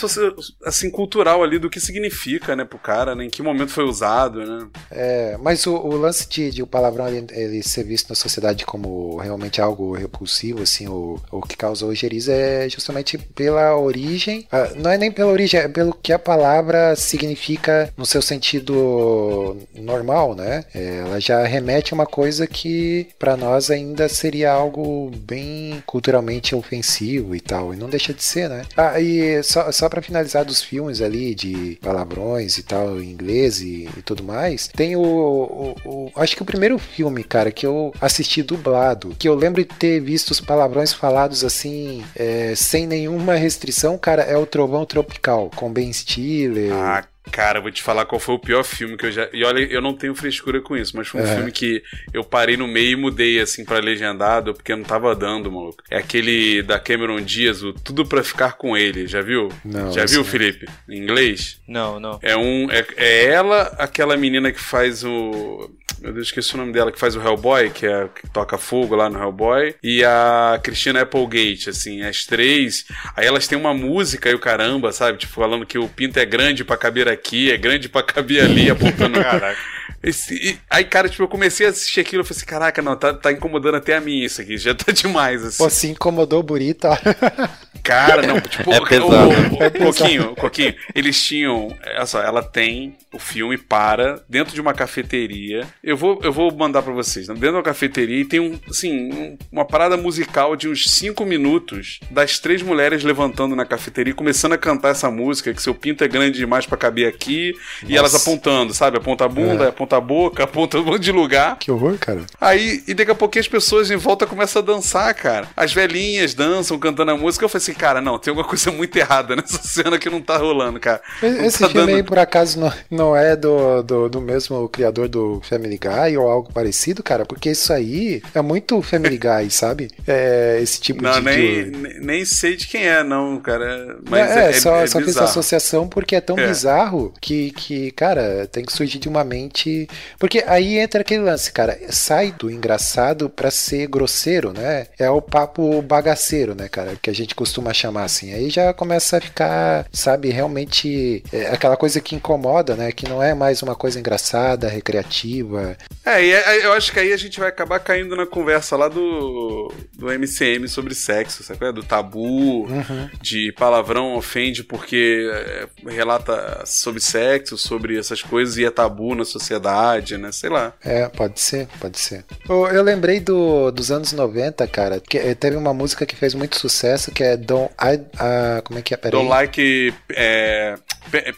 assim, cultural ali do que significa, né, pro cara, né? Em que momento foi usado, né? É, mas o, o lance de, de o palavrão ele, ele ser visto na sociedade como realmente algo repulsivo, assim, o, o que causa ojeriza é justamente pela origem. ah, não é nem pela origem, é pelo que a palavra significa no seu sentido normal, né? É, ela já remete a uma coisa que para nós ainda seria algo bem culturalmente ofensivo e tal, e não deixa de ser, né? Ah, e só, só para finalizar dos filmes ali de palavrões e tal, em inglês e, e tudo mais, tem o, o- o- Acho que o primeiro filme, cara, que eu assisti dublado, que eu lembro de ter visto os palavrões falados assim, é, sem nenhuma restrição, cara, é o Trovão Tropical, com Ben Stiller. Ah, cara, eu vou te falar qual foi o pior filme que eu já. E olha, eu não tenho frescura com isso, mas foi um É. filme que eu parei no meio e mudei, assim, pra legendado, porque não tava dando, maluco. É aquele da Cameron Diaz, o Tudo Pra Ficar Com Ele, já viu? Não, já viu, não. Felipe? Em inglês? Não, não. É um. É, é ela, aquela menina que faz o. Meu Deus, esqueci o nome dela, que faz o Hellboy, que, é, que toca fogo lá no Hellboy. E a Christina Applegate, assim, as três. Aí elas têm uma música e o caramba, sabe? Tipo, falando que o pinto é grande pra caber aqui, é grande pra caber ali, apontando. Caraca. Esse- e- aí, cara, tipo, eu comecei a assistir aquilo e falei assim: caraca, não, tá, tá incomodando até a mim isso aqui, já tá demais, assim. Pô, se incomodou o Burita. Cara, não, tipo, É o- pesado. o- o- É Coquinho, Coquinho, eles tinham, olha só, ela tem o filme para dentro de uma cafeteria. Eu vou, eu vou mandar pra vocês, né? dentro de uma cafeteria e tem um, assim, um- uma parada musical de uns 5 minutos das três mulheres levantando na cafeteria e começando a cantar essa música que seu pinto é grande demais pra caber aqui e elas apontando, sabe? Aponta a bunda, aponta a boca, aponta um monte de lugar. que horror, cara. Aí, e daqui a pouquinho as pessoas em volta começam a dançar, cara. As velhinhas dançam, cantando a música. Eu falei assim, cara, não, tem alguma coisa muito errada nessa cena que não tá rolando, cara. Não Esse tá filme dando- aí, por acaso, não, não é do, do, do mesmo criador do Family Guy ou algo parecido, cara? Porque isso aí é muito Family Guy, sabe? É, esse tipo Não, de... nem, de- nem- nem sei de quem é, não, cara. Mas é, é, só, é, só fiz bizarro. associação porque é tão É. bizarro que, que, cara, tem que surgir de uma mente. Porque aí entra aquele lance, cara, sai do engraçado pra ser grosseiro, né? É o papo bagaceiro, né, cara? Que a gente costuma chamar assim. Aí já começa a ficar, sabe, realmente é aquela coisa que incomoda, né? Que não é mais uma coisa engraçada, recreativa. É, e é- eu acho que aí a gente vai acabar caindo na conversa lá do, do MCM sobre sexo, sabe? é? Do tabu, Uhum. de palavrão ofende porque é, relata sobre sexo, sobre essas coisas e é tabu na sociedade, né? Sei lá. É, pode ser, pode ser. Eu, eu lembrei do, dos anos 90, cara, que eh, teve uma música que fez muito sucesso, que é Don't I, ah, como é que é? Peraí. Don't like é,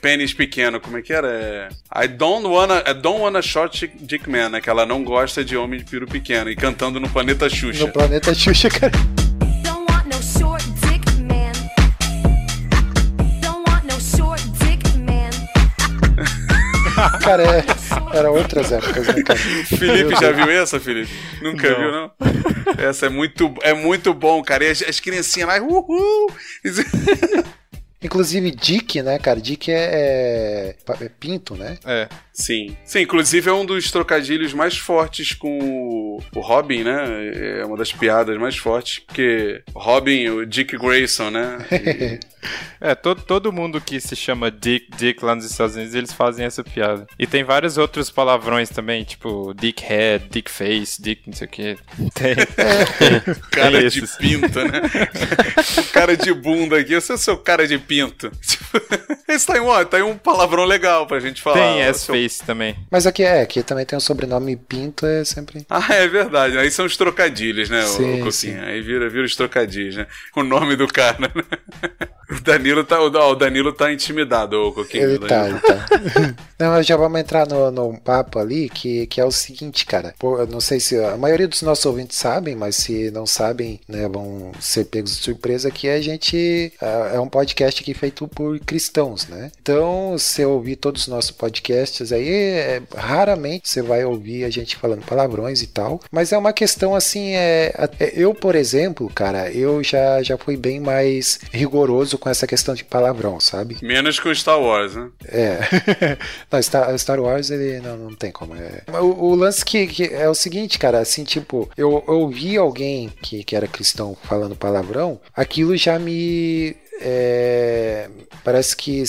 pênis pequeno, como é que era? É, I don't wanna, I don't wanna short dick- man, né? Que ela não gosta de homem de piro pequeno. E cantando no Planeta Xuxa. No planeta Xuxa, cara. Cara, é, era outras épocas, né, cara? Felipe já viu essa, Felipe? Nunca Não. viu, não? Essa é muito, é muito bom, cara. E as, as criancinhas lá, uhul! Inclusive, Dick, né, cara? Dick é, é, é pinto, né? É. Sim. Sim, inclusive é um dos trocadilhos mais fortes com o, o Robin, né? É uma das piadas mais fortes, porque Robin, o Dick Grayson, né? E- É, todo, todo mundo que se chama Dick, Dick lá nos Estados Unidos, eles fazem essa piada. E tem vários outros palavrões também, tipo Dickhead, Dickface, Dick não sei o que. Tem. cara Tem de esses. pinto, né? o cara de bunda aqui, é o seu cara de pinto. Tipo, Esse tá aí, um, tá aí um palavrão legal pra gente falar. Tem O seu- S-Face também. Mas aqui é, aqui também tem o sobrenome Pinto, é sempre. Ah, é verdade. Aí são os trocadilhos, né, Sim, o sim. Aí vira, vira os trocadilhos, né? O nome do cara, né? O Danilo tá, o Danilo tá intimidado, o Coquinha. Ele O tá, ele tá. Não, já vamos entrar no, no papo ali, que, que é o seguinte, cara. Pô, eu não sei se a maioria dos nossos ouvintes sabem, mas se não sabem, né, vão ser pegos de surpresa que a gente é um podcast aqui feito por cristãos, né? Então, se eu ouvir todos os nossos podcasts aí, é, raramente você vai ouvir a gente falando palavrões e tal, mas é uma questão assim, é, é, eu, por exemplo, cara, eu já, já fui bem mais rigoroso com essa questão de palavrão, sabe? Menos com Star Wars, né? É. não, Star, Star Wars, ele não, não tem como. É. O, o lance que, que é o seguinte, cara, assim, tipo, eu, ouvi alguém que, que era cristão falando palavrão, aquilo já me. é, parece que.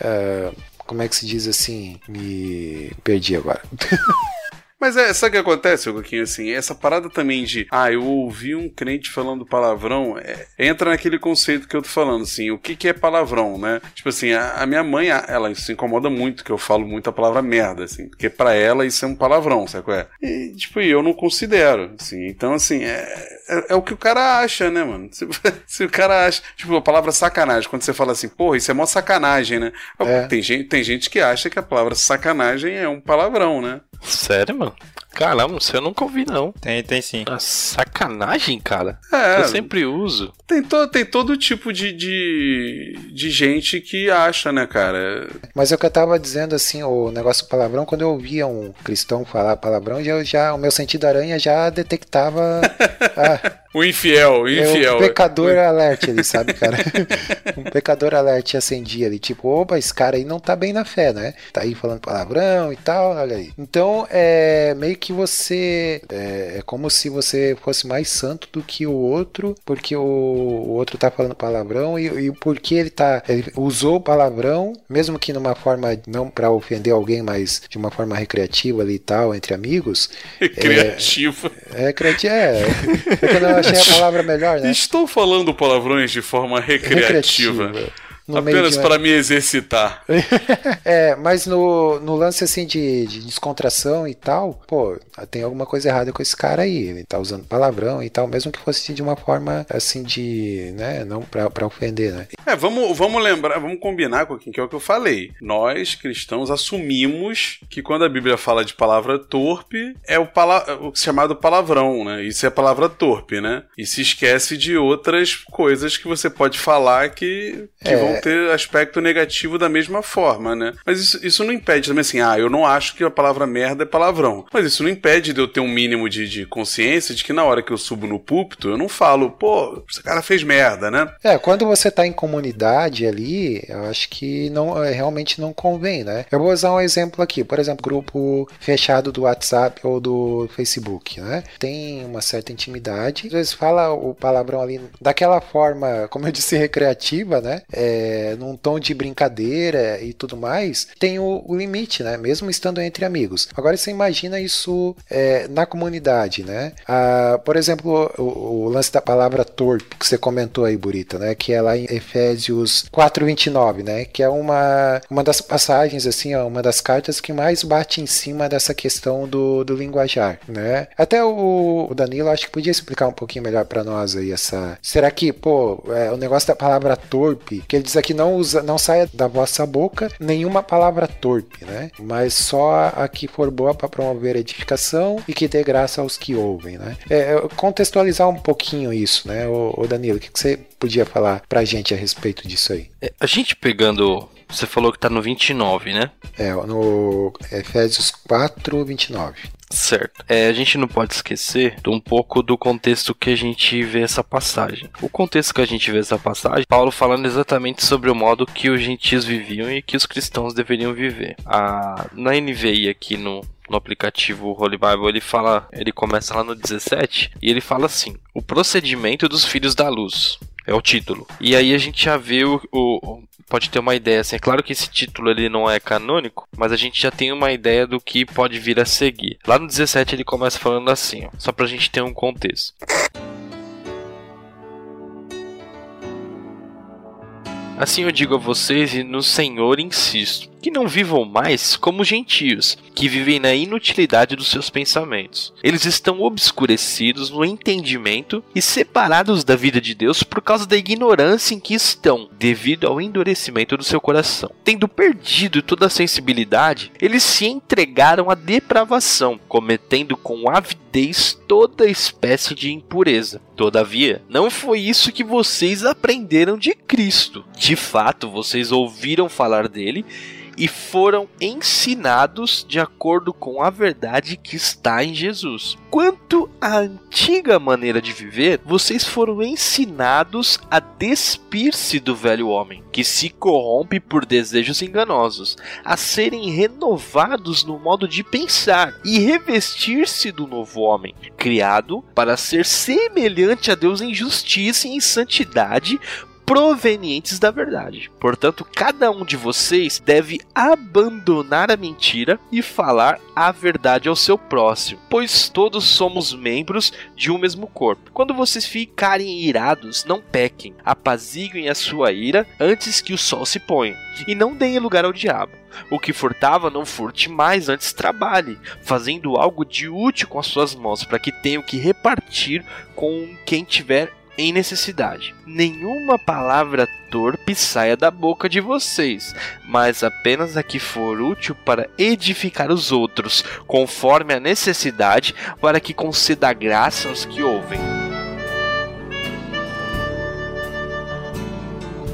é, como é que se diz assim? Me perdi agora. Mas é, sabe o que acontece, Coquinho? Assim, essa parada também de, ah, eu ouvi um crente falando palavrão, é, entra naquele conceito que eu tô falando, assim, o que que é palavrão, né? Tipo assim, a, a minha mãe, ela se incomoda muito que eu falo muito a palavra merda, assim, porque pra ela isso é um palavrão, sabe qual é? E, tipo, eu não considero, assim, então, assim, é, é, é o que o cara acha, né, mano? Se, se o cara acha, tipo, a palavra sacanagem, quando você fala assim, porra, isso é mó sacanagem, né? É. Tem, gente, tem gente que acha que a palavra sacanagem é um palavrão, né? Sério, mano? Caramba, isso eu nunca ouvi, não. Tem, tem sim. Ah, sacanagem, cara. É, Eu sempre uso. Tem, to, tem todo tipo de, de, de gente que acha, né, cara? Mas é o que eu tava dizendo, assim, o negócio do palavrão, quando eu ouvia um cristão falar palavrão, já, já o meu sentido aranha já detectava. ah, O infiel, o É infiel. um pecador alert ali, sabe, cara? um pecador alert acendia ali, tipo, opa, esse cara aí não tá bem na fé, né? Tá aí falando palavrão e tal, olha aí. Então, é meio que você. É, é como se você fosse mais santo do que o outro, porque o, o outro tá falando palavrão e, e porque ele tá. Ele usou o palavrão, mesmo que numa forma, não pra ofender alguém, mas de uma forma recreativa ali e tal, entre amigos. Criativo. É, criativo, é. Porque eu não achei a palavra melhor, né? Estou falando palavrões de forma recreativa. Recreativa. Apenas de para me exercitar. É, mas no, no lance assim de, de descontração e tal, pô, tem alguma coisa errada com esse cara aí. Ele tá usando palavrão e tal, mesmo que fosse de uma forma assim de, né, não pra ofender, né? É, vamos, vamos lembrar, vamos combinar com que é o que eu falei. Nós, cristãos, assumimos que quando a Bíblia fala de palavra torpe, é o, pala o chamado palavrão, né? Isso é a palavra torpe, né? E se esquece de outras coisas que você pode falar que, que É. vão ter aspecto negativo da mesma forma, né? Mas isso, isso não impede também assim, ah, eu não acho que a palavra merda é palavrão. Mas isso não impede de eu ter um mínimo de, de consciência de que na hora que eu subo no púlpito, eu não falo, pô, esse cara fez merda, né? É, quando você tá em comunidade ali, eu acho que não é, realmente não convém, né? Eu vou usar um exemplo aqui, por exemplo, grupo fechado do WhatsApp ou do Facebook, né? Tem uma certa intimidade, às vezes fala o palavrão ali daquela forma, como eu disse, recreativa, né? É, num tom de brincadeira e tudo mais, tem o, o limite, né? Mesmo estando entre amigos. Agora você imagina isso é, na comunidade, né? Ah, por exemplo, o, o lance da palavra torpe que você comentou aí, Burita, né? Que é lá em Efésios 4:29, né? Que é uma, uma das passagens assim, ó, uma das cartas que mais bate em cima dessa questão do, do linguajar, né? Até o, o Danilo acho que podia explicar um pouquinho melhor para nós aí essa. Será que, pô, é, o negócio da palavra torpe, que ele diz aqui não usa, não saia da vossa boca nenhuma palavra torpe, né? Mas só a que for boa para promover a edificação e que dê graça aos que ouvem, né? É, é, contextualizar um pouquinho isso, né? O, Danilo, o que, que você podia falar pra gente a respeito disso aí? É, A gente pegando. Você falou que tá no 29, né? É, no Efésios 4, 29. Certo. É, a gente não pode esquecer um pouco do contexto que a gente vê essa passagem. O contexto que a gente vê essa passagem, Paulo falando exatamente sobre o modo que os gentios viviam e que os cristãos deveriam viver. A, na NVI aqui no, no aplicativo Holy Bible, ele fala, ele começa lá no 17 e ele fala assim: "O procedimento dos filhos da luz". É o título. E aí a gente já vê o, o- pode ter uma ideia assim. É claro que esse título ele não é canônico, mas a gente já tem uma ideia do que pode vir a seguir. Lá no 17 ele começa falando assim, ó, só pra gente ter um contexto. Assim eu digo a vocês e no Senhor insisto, que não vivam mais como gentios, que vivem na inutilidade dos seus pensamentos. Eles estão obscurecidos no entendimento e separados da vida de Deus por causa da ignorância em que estão, devido ao endurecimento do seu coração. Tendo perdido toda a sensibilidade, eles se entregaram à depravação, cometendo com avidez toda espécie de impureza. Todavia, não foi isso que vocês aprenderam de Cristo. De fato, vocês ouviram falar dele e foram ensinados de acordo com a verdade que está em Jesus. Quanto à antiga maneira de viver, vocês foram ensinados a despir-se do velho homem, que se corrompe por desejos enganosos, a serem renovados no modo de pensar e revestir-se do novo homem, criado para ser semelhante a Deus em justiça e em santidade, provenientes da verdade. Portanto, cada um de vocês deve abandonar a mentira e falar a verdade ao seu próximo, pois todos somos membros de um mesmo corpo. Quando vocês ficarem irados, não pequem, apaziguem a sua ira antes que o sol se ponha, e não deem lugar ao diabo. O que furtava, não furte mais, antes trabalhe, fazendo algo de útil com as suas mãos, para que tenham que repartir com quem tiver em necessidade. Nenhuma palavra torpe saia da boca de vocês, mas apenas a que for útil para edificar os outros, conforme a necessidade, para que conceda graça aos que ouvem.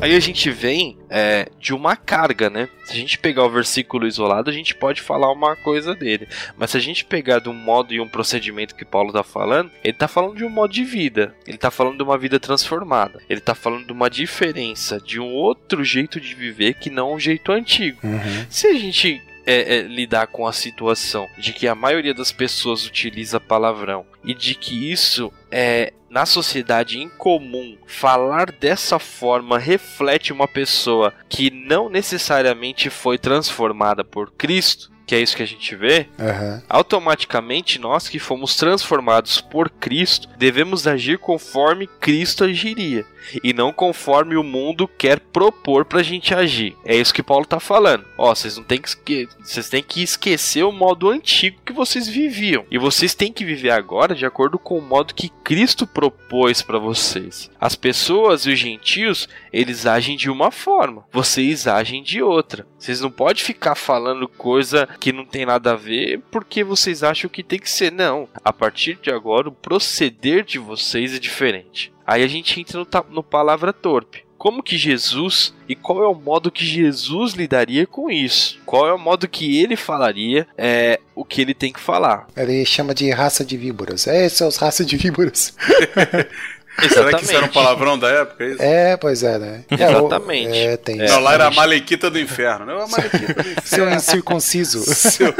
Aí a gente vem é, de uma carga, né? Se a gente pegar o versículo isolado, a gente pode falar uma coisa dele. Mas se a gente pegar de um modo e um procedimento que Paulo tá falando, ele tá falando de um modo de vida. Ele tá falando de uma vida transformada. Ele tá falando de uma diferença, de um outro jeito de viver que não o jeito antigo. Uhum. Se a gente é, é, lidar com a situação de que a maioria das pessoas utiliza palavrão e de que isso é na sociedade em comum falar dessa forma reflete uma pessoa que não necessariamente foi transformada por Cristo, que é isso que a gente vê, Aham. automaticamente nós que fomos transformados por Cristo devemos agir conforme Cristo agiria e não conforme o mundo quer propor pra gente agir. É isso que Paulo tá falando. Ó, vocês não tem que vocês têm que esquecer o modo antigo que vocês viviam e vocês têm que viver agora de acordo com o modo que Cristo propôs pra vocês. As pessoas e os gentios, eles agem de uma forma, vocês agem de outra. Vocês não podem ficar falando coisa que não tem nada a ver porque vocês acham que tem que ser. Não. A partir de agora, o proceder de vocês é diferente. Aí a gente entra no, no palavra torpe. Como que Jesus e qual é o modo que Jesus lidaria com isso? Qual é o modo que ele falaria é, o que ele tem que falar? Ele chama de raça de víboras. É, seus raças de víboras. Será que isso era um palavrão da época? É isso? É, pois é, né? É, Exatamente. É, tem Não, lá era a. Malequita do Inferno. Não, a Malequita do Inferno. Seu incircunciso. Seu-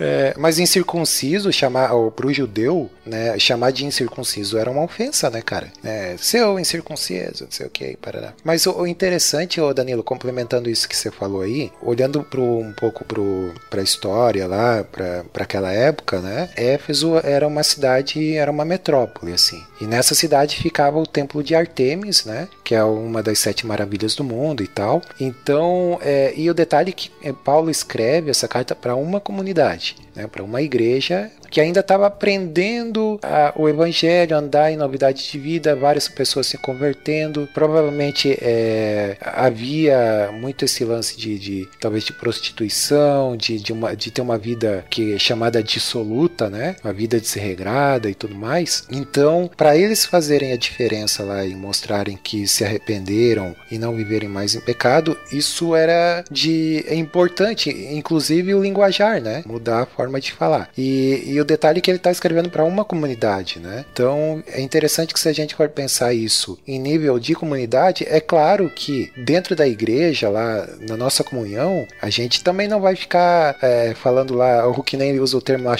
É, mas incircunciso, chamar, ou pro judeu, né, chamar de incircunciso era uma ofensa, né, cara? É, seu incircunciso, não sei o que, parará. Mas o, o interessante, ô Danilo, complementando isso que você falou aí, olhando pro, um pouco pro, pra história lá, pra, pra aquela época, né, Éfeso era uma cidade, era uma metrópole, assim. E nessa cidade ficava o templo de Artemis, né, que é uma das sete maravilhas do mundo e tal. Então, é, e o detalhe é que é, Paulo escreve essa carta para uma comunidade, né, para uma igreja que ainda estava aprendendo a- o evangelho, andar em novidade de vida, várias pessoas se convertendo. Provavelmente é, havia muito esse lance de, de talvez de prostituição, de, de, uma, de ter uma vida que é chamada dissoluta, né? Uma vida desregrada e tudo mais. Então, para eles fazerem a diferença lá e mostrarem que se arrependeram e não viverem mais em pecado, isso era de é importante, inclusive o linguajar, né? Mudar a forma de falar. E, e o detalhe é que ele está escrevendo para uma comunidade, né? Então é interessante que se a gente for pensar isso em nível de comunidade, é claro que dentro da igreja, lá na nossa comunhão, a gente também não vai ficar é, falando lá, o que nem usa o termo lá,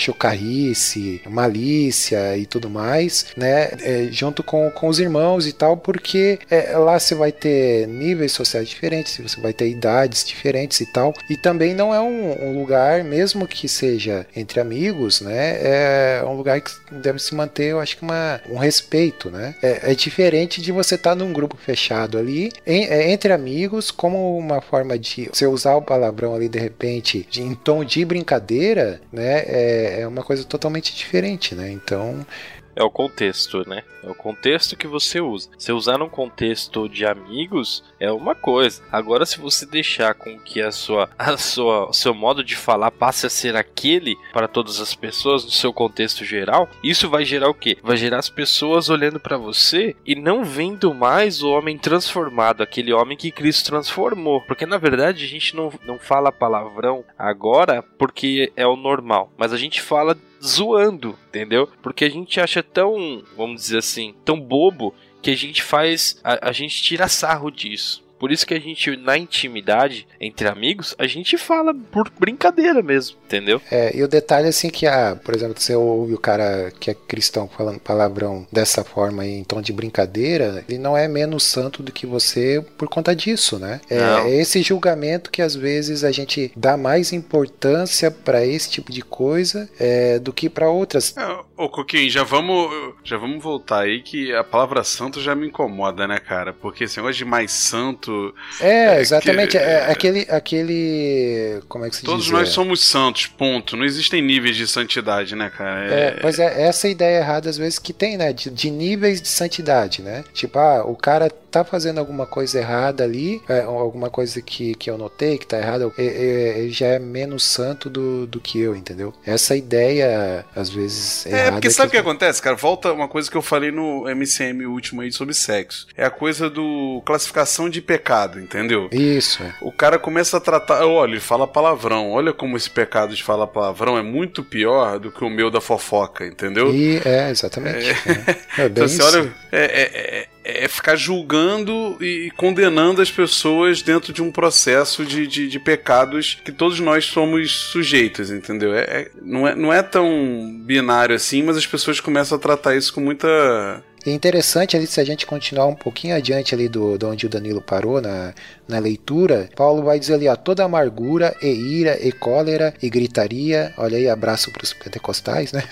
malícia e tudo mais, né? É, junto com, com os irmãos e tal, porque é, lá você vai ter níveis sociais diferentes, você vai ter idades diferentes e tal, e também não é um, um lugar, mesmo que seja entre amigos, né? É um lugar que deve se manter, eu acho que uma, um respeito, né? É, é diferente de você estar num grupo fechado ali, em- é, entre amigos, como uma forma de você usar o palavrão ali de repente de- em tom de brincadeira, né? É, é uma coisa totalmente diferente, né? Então, É o contexto, né? É o contexto que você usa. Se usar num contexto de amigos é uma coisa. Agora, se você deixar com que a sua, a sua, seu modo de falar passe a ser aquele para todas as pessoas no seu contexto geral, isso vai gerar o quê? Vai gerar as pessoas olhando para você e não vendo mais o homem transformado, aquele homem que Cristo transformou. Porque na verdade a gente não, não fala palavrão agora porque é o normal, mas a gente fala zoando, entendeu? Porque a gente acha tão, vamos dizer assim, tão bobo que a gente faz, a, a gente tira sarro disso. Por isso que a gente, na intimidade, entre amigos, a gente fala por brincadeira mesmo, entendeu? É, e o detalhe assim que, ah, por exemplo, você ouve o cara que é cristão falando palavrão dessa forma aí, em tom de brincadeira, ele não é menos santo do que você por conta disso, né? É, Não. é esse julgamento que às vezes a gente dá mais importância pra esse tipo de coisa é, do que pra outras. É, Ô, Coquinho, já vamos, já vamos voltar aí que a palavra santo já me incomoda, né, cara? Porque esse negócio de mais santo. É, É, exatamente. que- é aquele, aquele. Como é que se Todos diz? nós É- somos santos, ponto. Não existem níveis de santidade, né, cara? É, pois é, essa é a ideia errada às vezes que tem, né? De, de níveis de santidade, né? Tipo, ah, o cara tá fazendo alguma coisa errada ali, é, alguma coisa que, que eu notei que tá errada, é- é- ele já é menos santo do, do que eu, entendeu? Essa ideia, às vezes, É, errada. porque sabe o que que acontece, cara? Volta uma coisa que eu falei no MCM último aí sobre sexo. É a coisa do classificação de pecado, entendeu? Isso, é. O cara começa a tratar. Olha, ele fala palavrão. Olha como esse pecado de falar palavrão é muito pior do que o meu da fofoca, entendeu? E é, exatamente. É, é bem Então, você isso. olha, é, é- é- é ficar julgando e condenando as pessoas dentro de um processo de, de, de pecados que todos nós somos sujeitos, entendeu? É, é- não, é, não é tão binário assim, mas as pessoas começam a tratar isso com muita. É interessante ali, se a gente continuar um pouquinho adiante ali do, do onde o Danilo parou na, na leitura, Paulo vai dizer ali, ó, toda amargura e ira e cólera e gritaria, olha aí, abraço para os pentecostais, né?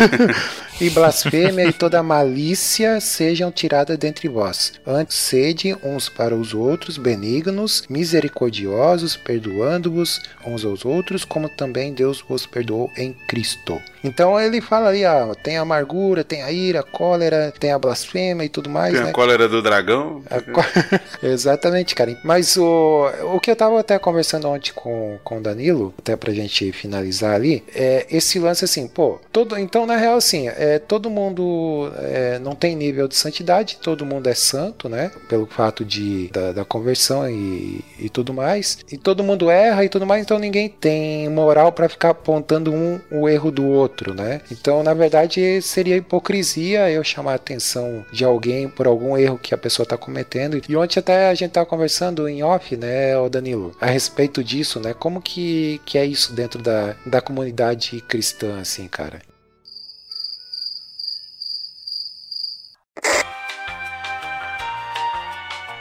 e blasfêmia e toda malícia sejam tiradas dentre vós. Antes sede uns para os outros benignos, misericordiosos, perdoando-vos uns aos outros, como também Deus vos perdoou em Cristo. Então ele fala ali, ó, tem a amargura, tem a ira, a cólera, tem a blasfêmia e tudo mais, Tem né? a cólera do dragão. Co- Exatamente, cara. Mas o, o que eu tava até conversando ontem com, com o Danilo, até pra gente finalizar ali, é esse lance assim, pô, todo, então na real assim, é, todo mundo é, não tem nível de santidade, todo mundo é santo, né? Pelo fato de, da, da conversão e, e tudo mais. E todo mundo erra e tudo mais, então ninguém tem moral pra ficar apontando um o erro do outro, né? Então, na verdade, seria hipocrisia eu chamar a atenção de alguém por algum erro que a pessoa tá cometendo. E ontem até a gente tava conversando em off, né, ô Danilo, a respeito disso, né? Como que, que é isso dentro da, da comunidade cristã, assim, cara?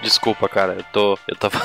Desculpa, cara, eu tô. Eu tava.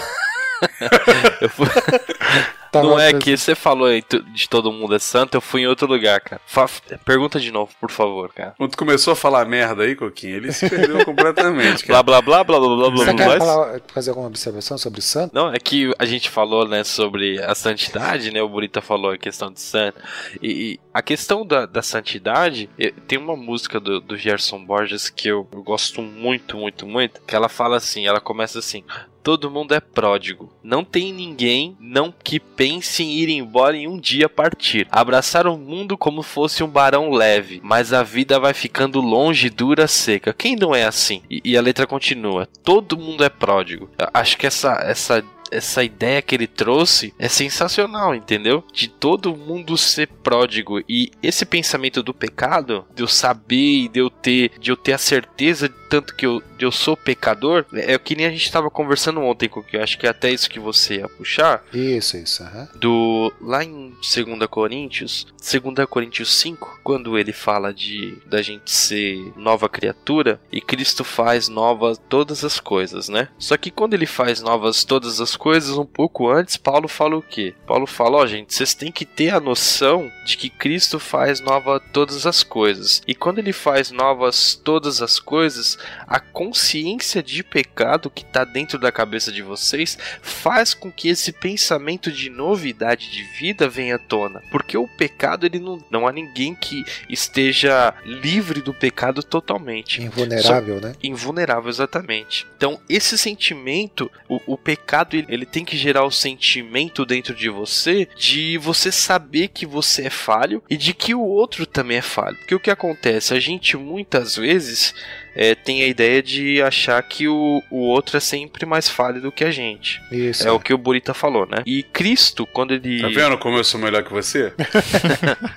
eu fui... Tava Não é que você falou de todo mundo é santo, eu fui em outro lugar, cara. Fa- Pergunta de novo, por favor, cara. Quando tu começou a falar merda aí, Coquinho, ele se perdeu completamente, Blá cara. blá blá blá blá blá blá Você blá. quer blá. falar- fazer alguma observação sobre o santo? Não, é que a gente falou, né, sobre a santidade, né? O Burita falou a questão de santo. E, e a questão da, da santidade, tem uma música do, do Gerson Borges que eu, eu gosto muito, muito, muito, que ela fala assim, ela começa assim. Todo mundo é pródigo. Não tem ninguém não que pense em ir embora em um dia partir. Abraçar o mundo como fosse um barão leve, mas a vida vai ficando longe, dura, seca. Quem não é assim? E, e a letra continua. Todo mundo é pródigo. Eu Acho que essa essa essa ideia que ele trouxe é sensacional, entendeu? De todo mundo ser pródigo e esse pensamento do pecado, de eu saber e de eu ter, de eu ter a certeza tanto que eu, eu sou pecador, é o que nem a gente estava conversando ontem, com que eu acho que é até isso que você ia puxar, Isso, isso. do lá em 2 Coríntios, 2 Coríntios 5, quando ele fala de da gente ser nova criatura e Cristo faz novas todas as coisas, né? Só que quando ele faz novas todas as coisas, um pouco antes, Paulo fala o quê? Paulo fala, ó, gente, vocês têm que ter a noção de que Cristo faz nova todas as coisas. E quando ele faz novas todas as coisas, a consciência de pecado que está dentro da cabeça de vocês faz com que esse pensamento de novidade de vida venha à tona. Porque o pecado, ele não, não há ninguém que esteja livre do pecado totalmente. Invulnerável, né? Invulnerável, exatamente. Então, esse sentimento, o, o pecado, ele, ele tem que gerar o sentimento dentro de você de você saber que você é falho e de que o outro também é falho. Porque o que acontece? A gente muitas vezes é, tem a ideia de achar que o, o outro é sempre mais falho do que a gente. Isso. É o que o Burita falou, né? E Cristo, quando ele. Tá vendo como eu sou melhor que você?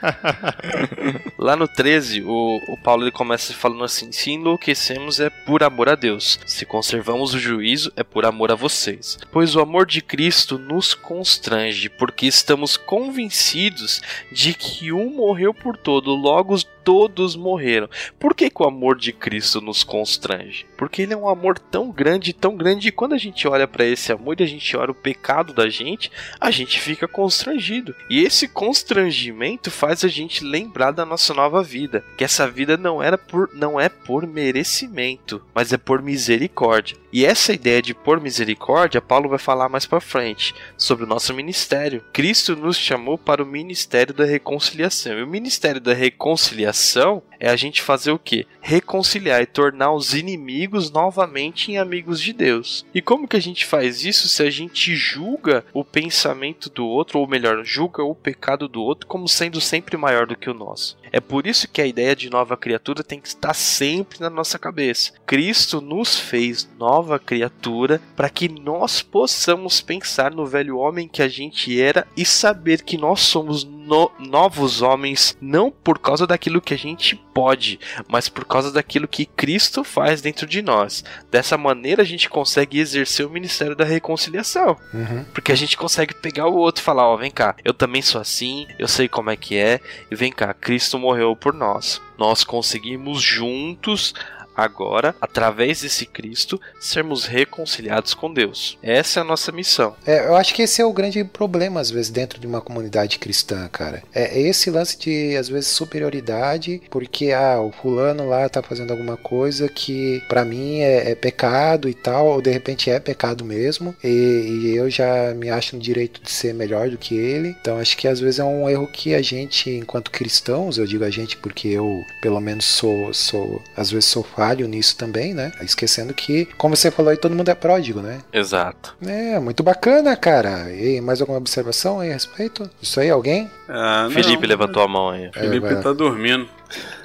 Lá no 13, o, o Paulo ele começa falando assim: Se enlouquecemos é por amor a Deus, se conservamos o juízo é por amor a vocês. Pois o amor de Cristo nos constrange, porque estamos convencidos de que um morreu por todo, logo todos morreram. Por que, que o amor de Cristo nos constrange? Porque ele é um amor tão grande, tão grande, e quando a gente olha para esse amor e a gente olha o pecado da gente, a gente fica constrangido. E esse constrangimento faz a gente lembrar da nossa nova vida, que essa vida não era por não é por merecimento, mas é por misericórdia. E essa ideia de por misericórdia, Paulo vai falar mais pra frente sobre o nosso ministério. Cristo nos chamou para o ministério da reconciliação. E o ministério da reconciliação é a gente fazer o quê? Reconciliar e tornar os inimigos novamente em amigos de Deus. E como que a gente faz isso se a gente julga o pensamento do outro, ou melhor, julga o pecado do outro como sendo sempre maior do que o nosso? É por isso que a ideia de nova criatura tem que estar sempre na nossa cabeça. Cristo nos fez nova criatura para que nós possamos pensar no velho homem que a gente era e saber que nós somos no- novos homens não por causa daquilo que a gente pode, mas por causa daquilo que Cristo faz dentro de nós. Dessa maneira a gente consegue exercer o ministério da reconciliação. Uhum. Porque a gente consegue pegar o outro e falar, ó, vem cá, eu também sou assim, eu sei como é que é, e vem cá, Cristo morreu por nós. Nós conseguimos juntos agora, através desse Cristo, sermos reconciliados com Deus. Essa é a nossa missão. É, eu acho que esse é o grande problema, às vezes, dentro de uma comunidade cristã, cara. É, é esse lance de, às vezes, superioridade, porque, ah, o fulano lá tá fazendo alguma coisa que, pra mim, é, é pecado e tal, ou de repente é pecado mesmo, e, e eu já me acho no direito de ser melhor do que ele. Então, acho que, às vezes, é um erro que a gente, enquanto cristãos, eu digo a gente porque eu, pelo menos, sou, sou às vezes, sou falho nisso também, né? Esquecendo que, como você falou aí, todo mundo é pródigo, né? Exato. É, muito bacana, cara. E mais alguma observação aí a respeito? Isso aí, alguém? Ah. Felipe levantou a mão aí. É, Felipe lá. tá dormindo.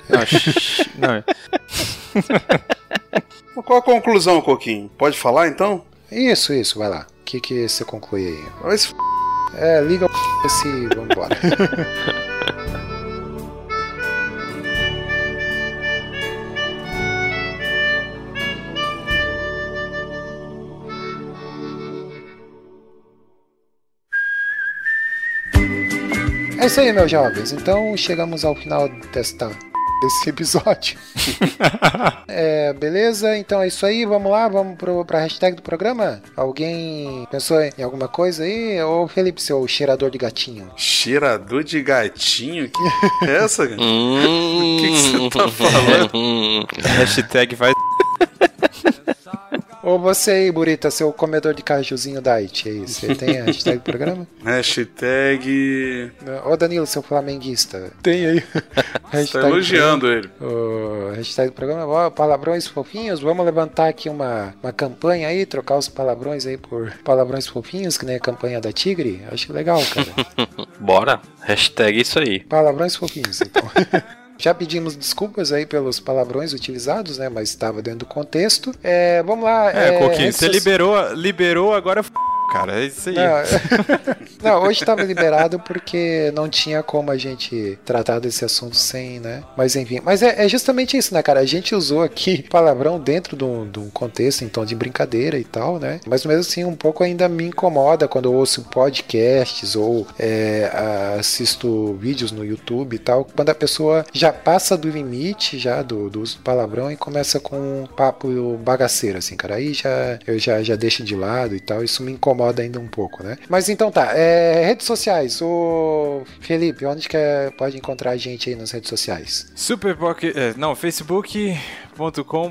Não, não, Mas Qual a conclusão, Coquinho? Pode falar então? Isso, isso, vai lá. O que, que você conclui aí? F... É, liga o e vambora. isso aí, meus jovens. Então chegamos ao final desta desse episódio. é, beleza? Então é isso aí. Vamos lá, vamos pro, pra hashtag do programa? Alguém pensou em alguma coisa aí? Ô Felipe, seu cheirador de gatinho. Cheirador de gatinho? Que é essa, cara? Hum, O que que você tá falando? Hashtag vai. Ou você aí, Burita, seu comedor de cajuzinho diet aí. Você tem a hashtag do programa? Hashtag. Ô Danilo, seu flamenguista. Tem aí. Tá elogiando ele. O hashtag do programa, ó, palavrões fofinhos. Vamos levantar aqui uma, uma campanha aí, trocar os palavrões aí por palavrões fofinhos, que nem a campanha da Tigre. Acho legal, cara. Bora. Hashtag isso aí. Palavrões fofinhos, então. Já pedimos desculpas aí pelos palavrões utilizados, né? Mas estava dentro do contexto. É, vamos lá. É, Coquinho, redes você liberou, liberou, agora f... cara, é isso aí. Não, não, hoje estava liberado porque não tinha como a gente tratar desse assunto sem, né? Mas enfim, mas é, é justamente isso, né, cara? A gente usou aqui palavrão dentro de um, de um contexto, em tom de brincadeira e tal, né? Mas mesmo assim, um pouco ainda me incomoda quando eu ouço podcasts ou é, assisto vídeos no YouTube e tal, quando a pessoa já passa do limite já do, do uso do palavrão e começa com um papo bagaceiro, assim, cara. Aí já eu já, já deixo de lado e tal, isso me incomoda ainda um pouco, né? Mas então tá, é, redes sociais, o Felipe, onde que é- pode encontrar a gente aí nas redes sociais? Super Pocket. é, não, facebook.com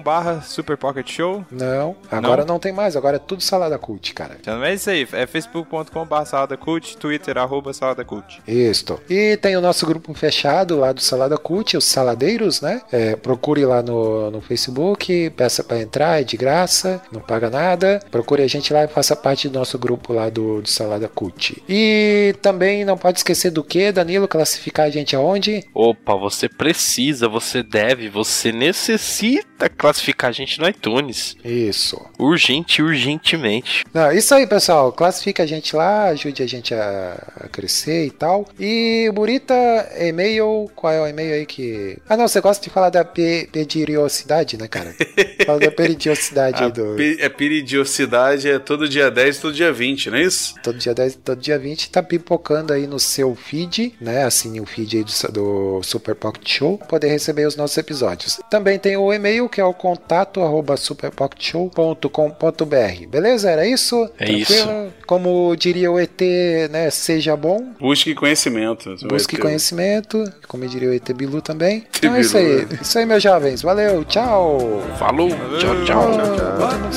barra Super Pocket Show. Não, agora não? tem mais, agora é tudo salada cult, cara. Então é isso aí, é facebook.com barra Salada Cult, twitter arroba Salada Cult. Isso. E tem o nosso grupo fechado lá do Salada Cult, os Saladeiros, né? É, procure lá no, no Facebook, peça pra entrar, é de graça, não paga nada. Procure a gente lá e faça parte do nosso grupo lá do, do Salada Cult. E também não pode esquecer do que, Danilo, classificar a gente aonde? Opa, você precisa, você deve, você necessita Idiot classificar a gente no iTunes. Isso. Urgente, urgentemente. Não, isso aí, pessoal. Classifica a gente lá, ajude a gente a, a crescer e tal. E Burita, e-mail, qual é o e-mail aí que. Ah, não, você gosta de falar da pe pediriosidade, né, cara? Fala da peridiosidade A aí do. pe- é peridiosidade é todo dia 10 todo dia 20, não é isso? Todo dia 10, todo dia 20 tá pipocando aí no seu feed, né? Assine o feed aí do, do Super Pocket Show pra poder receber os nossos episódios. Também tem o e-mail que é o contato arroba superpocketshow.com.br. Beleza? Era isso? É Tranquilo? Como diria o ET, né? Seja bom. Busque conhecimento. Busque ter- conhecimento, como diria o ET Bilu também. Então é isso aí. né? Isso aí, meus jovens. Valeu, tchau. Falou, tchau, tchau. Ah, bota no-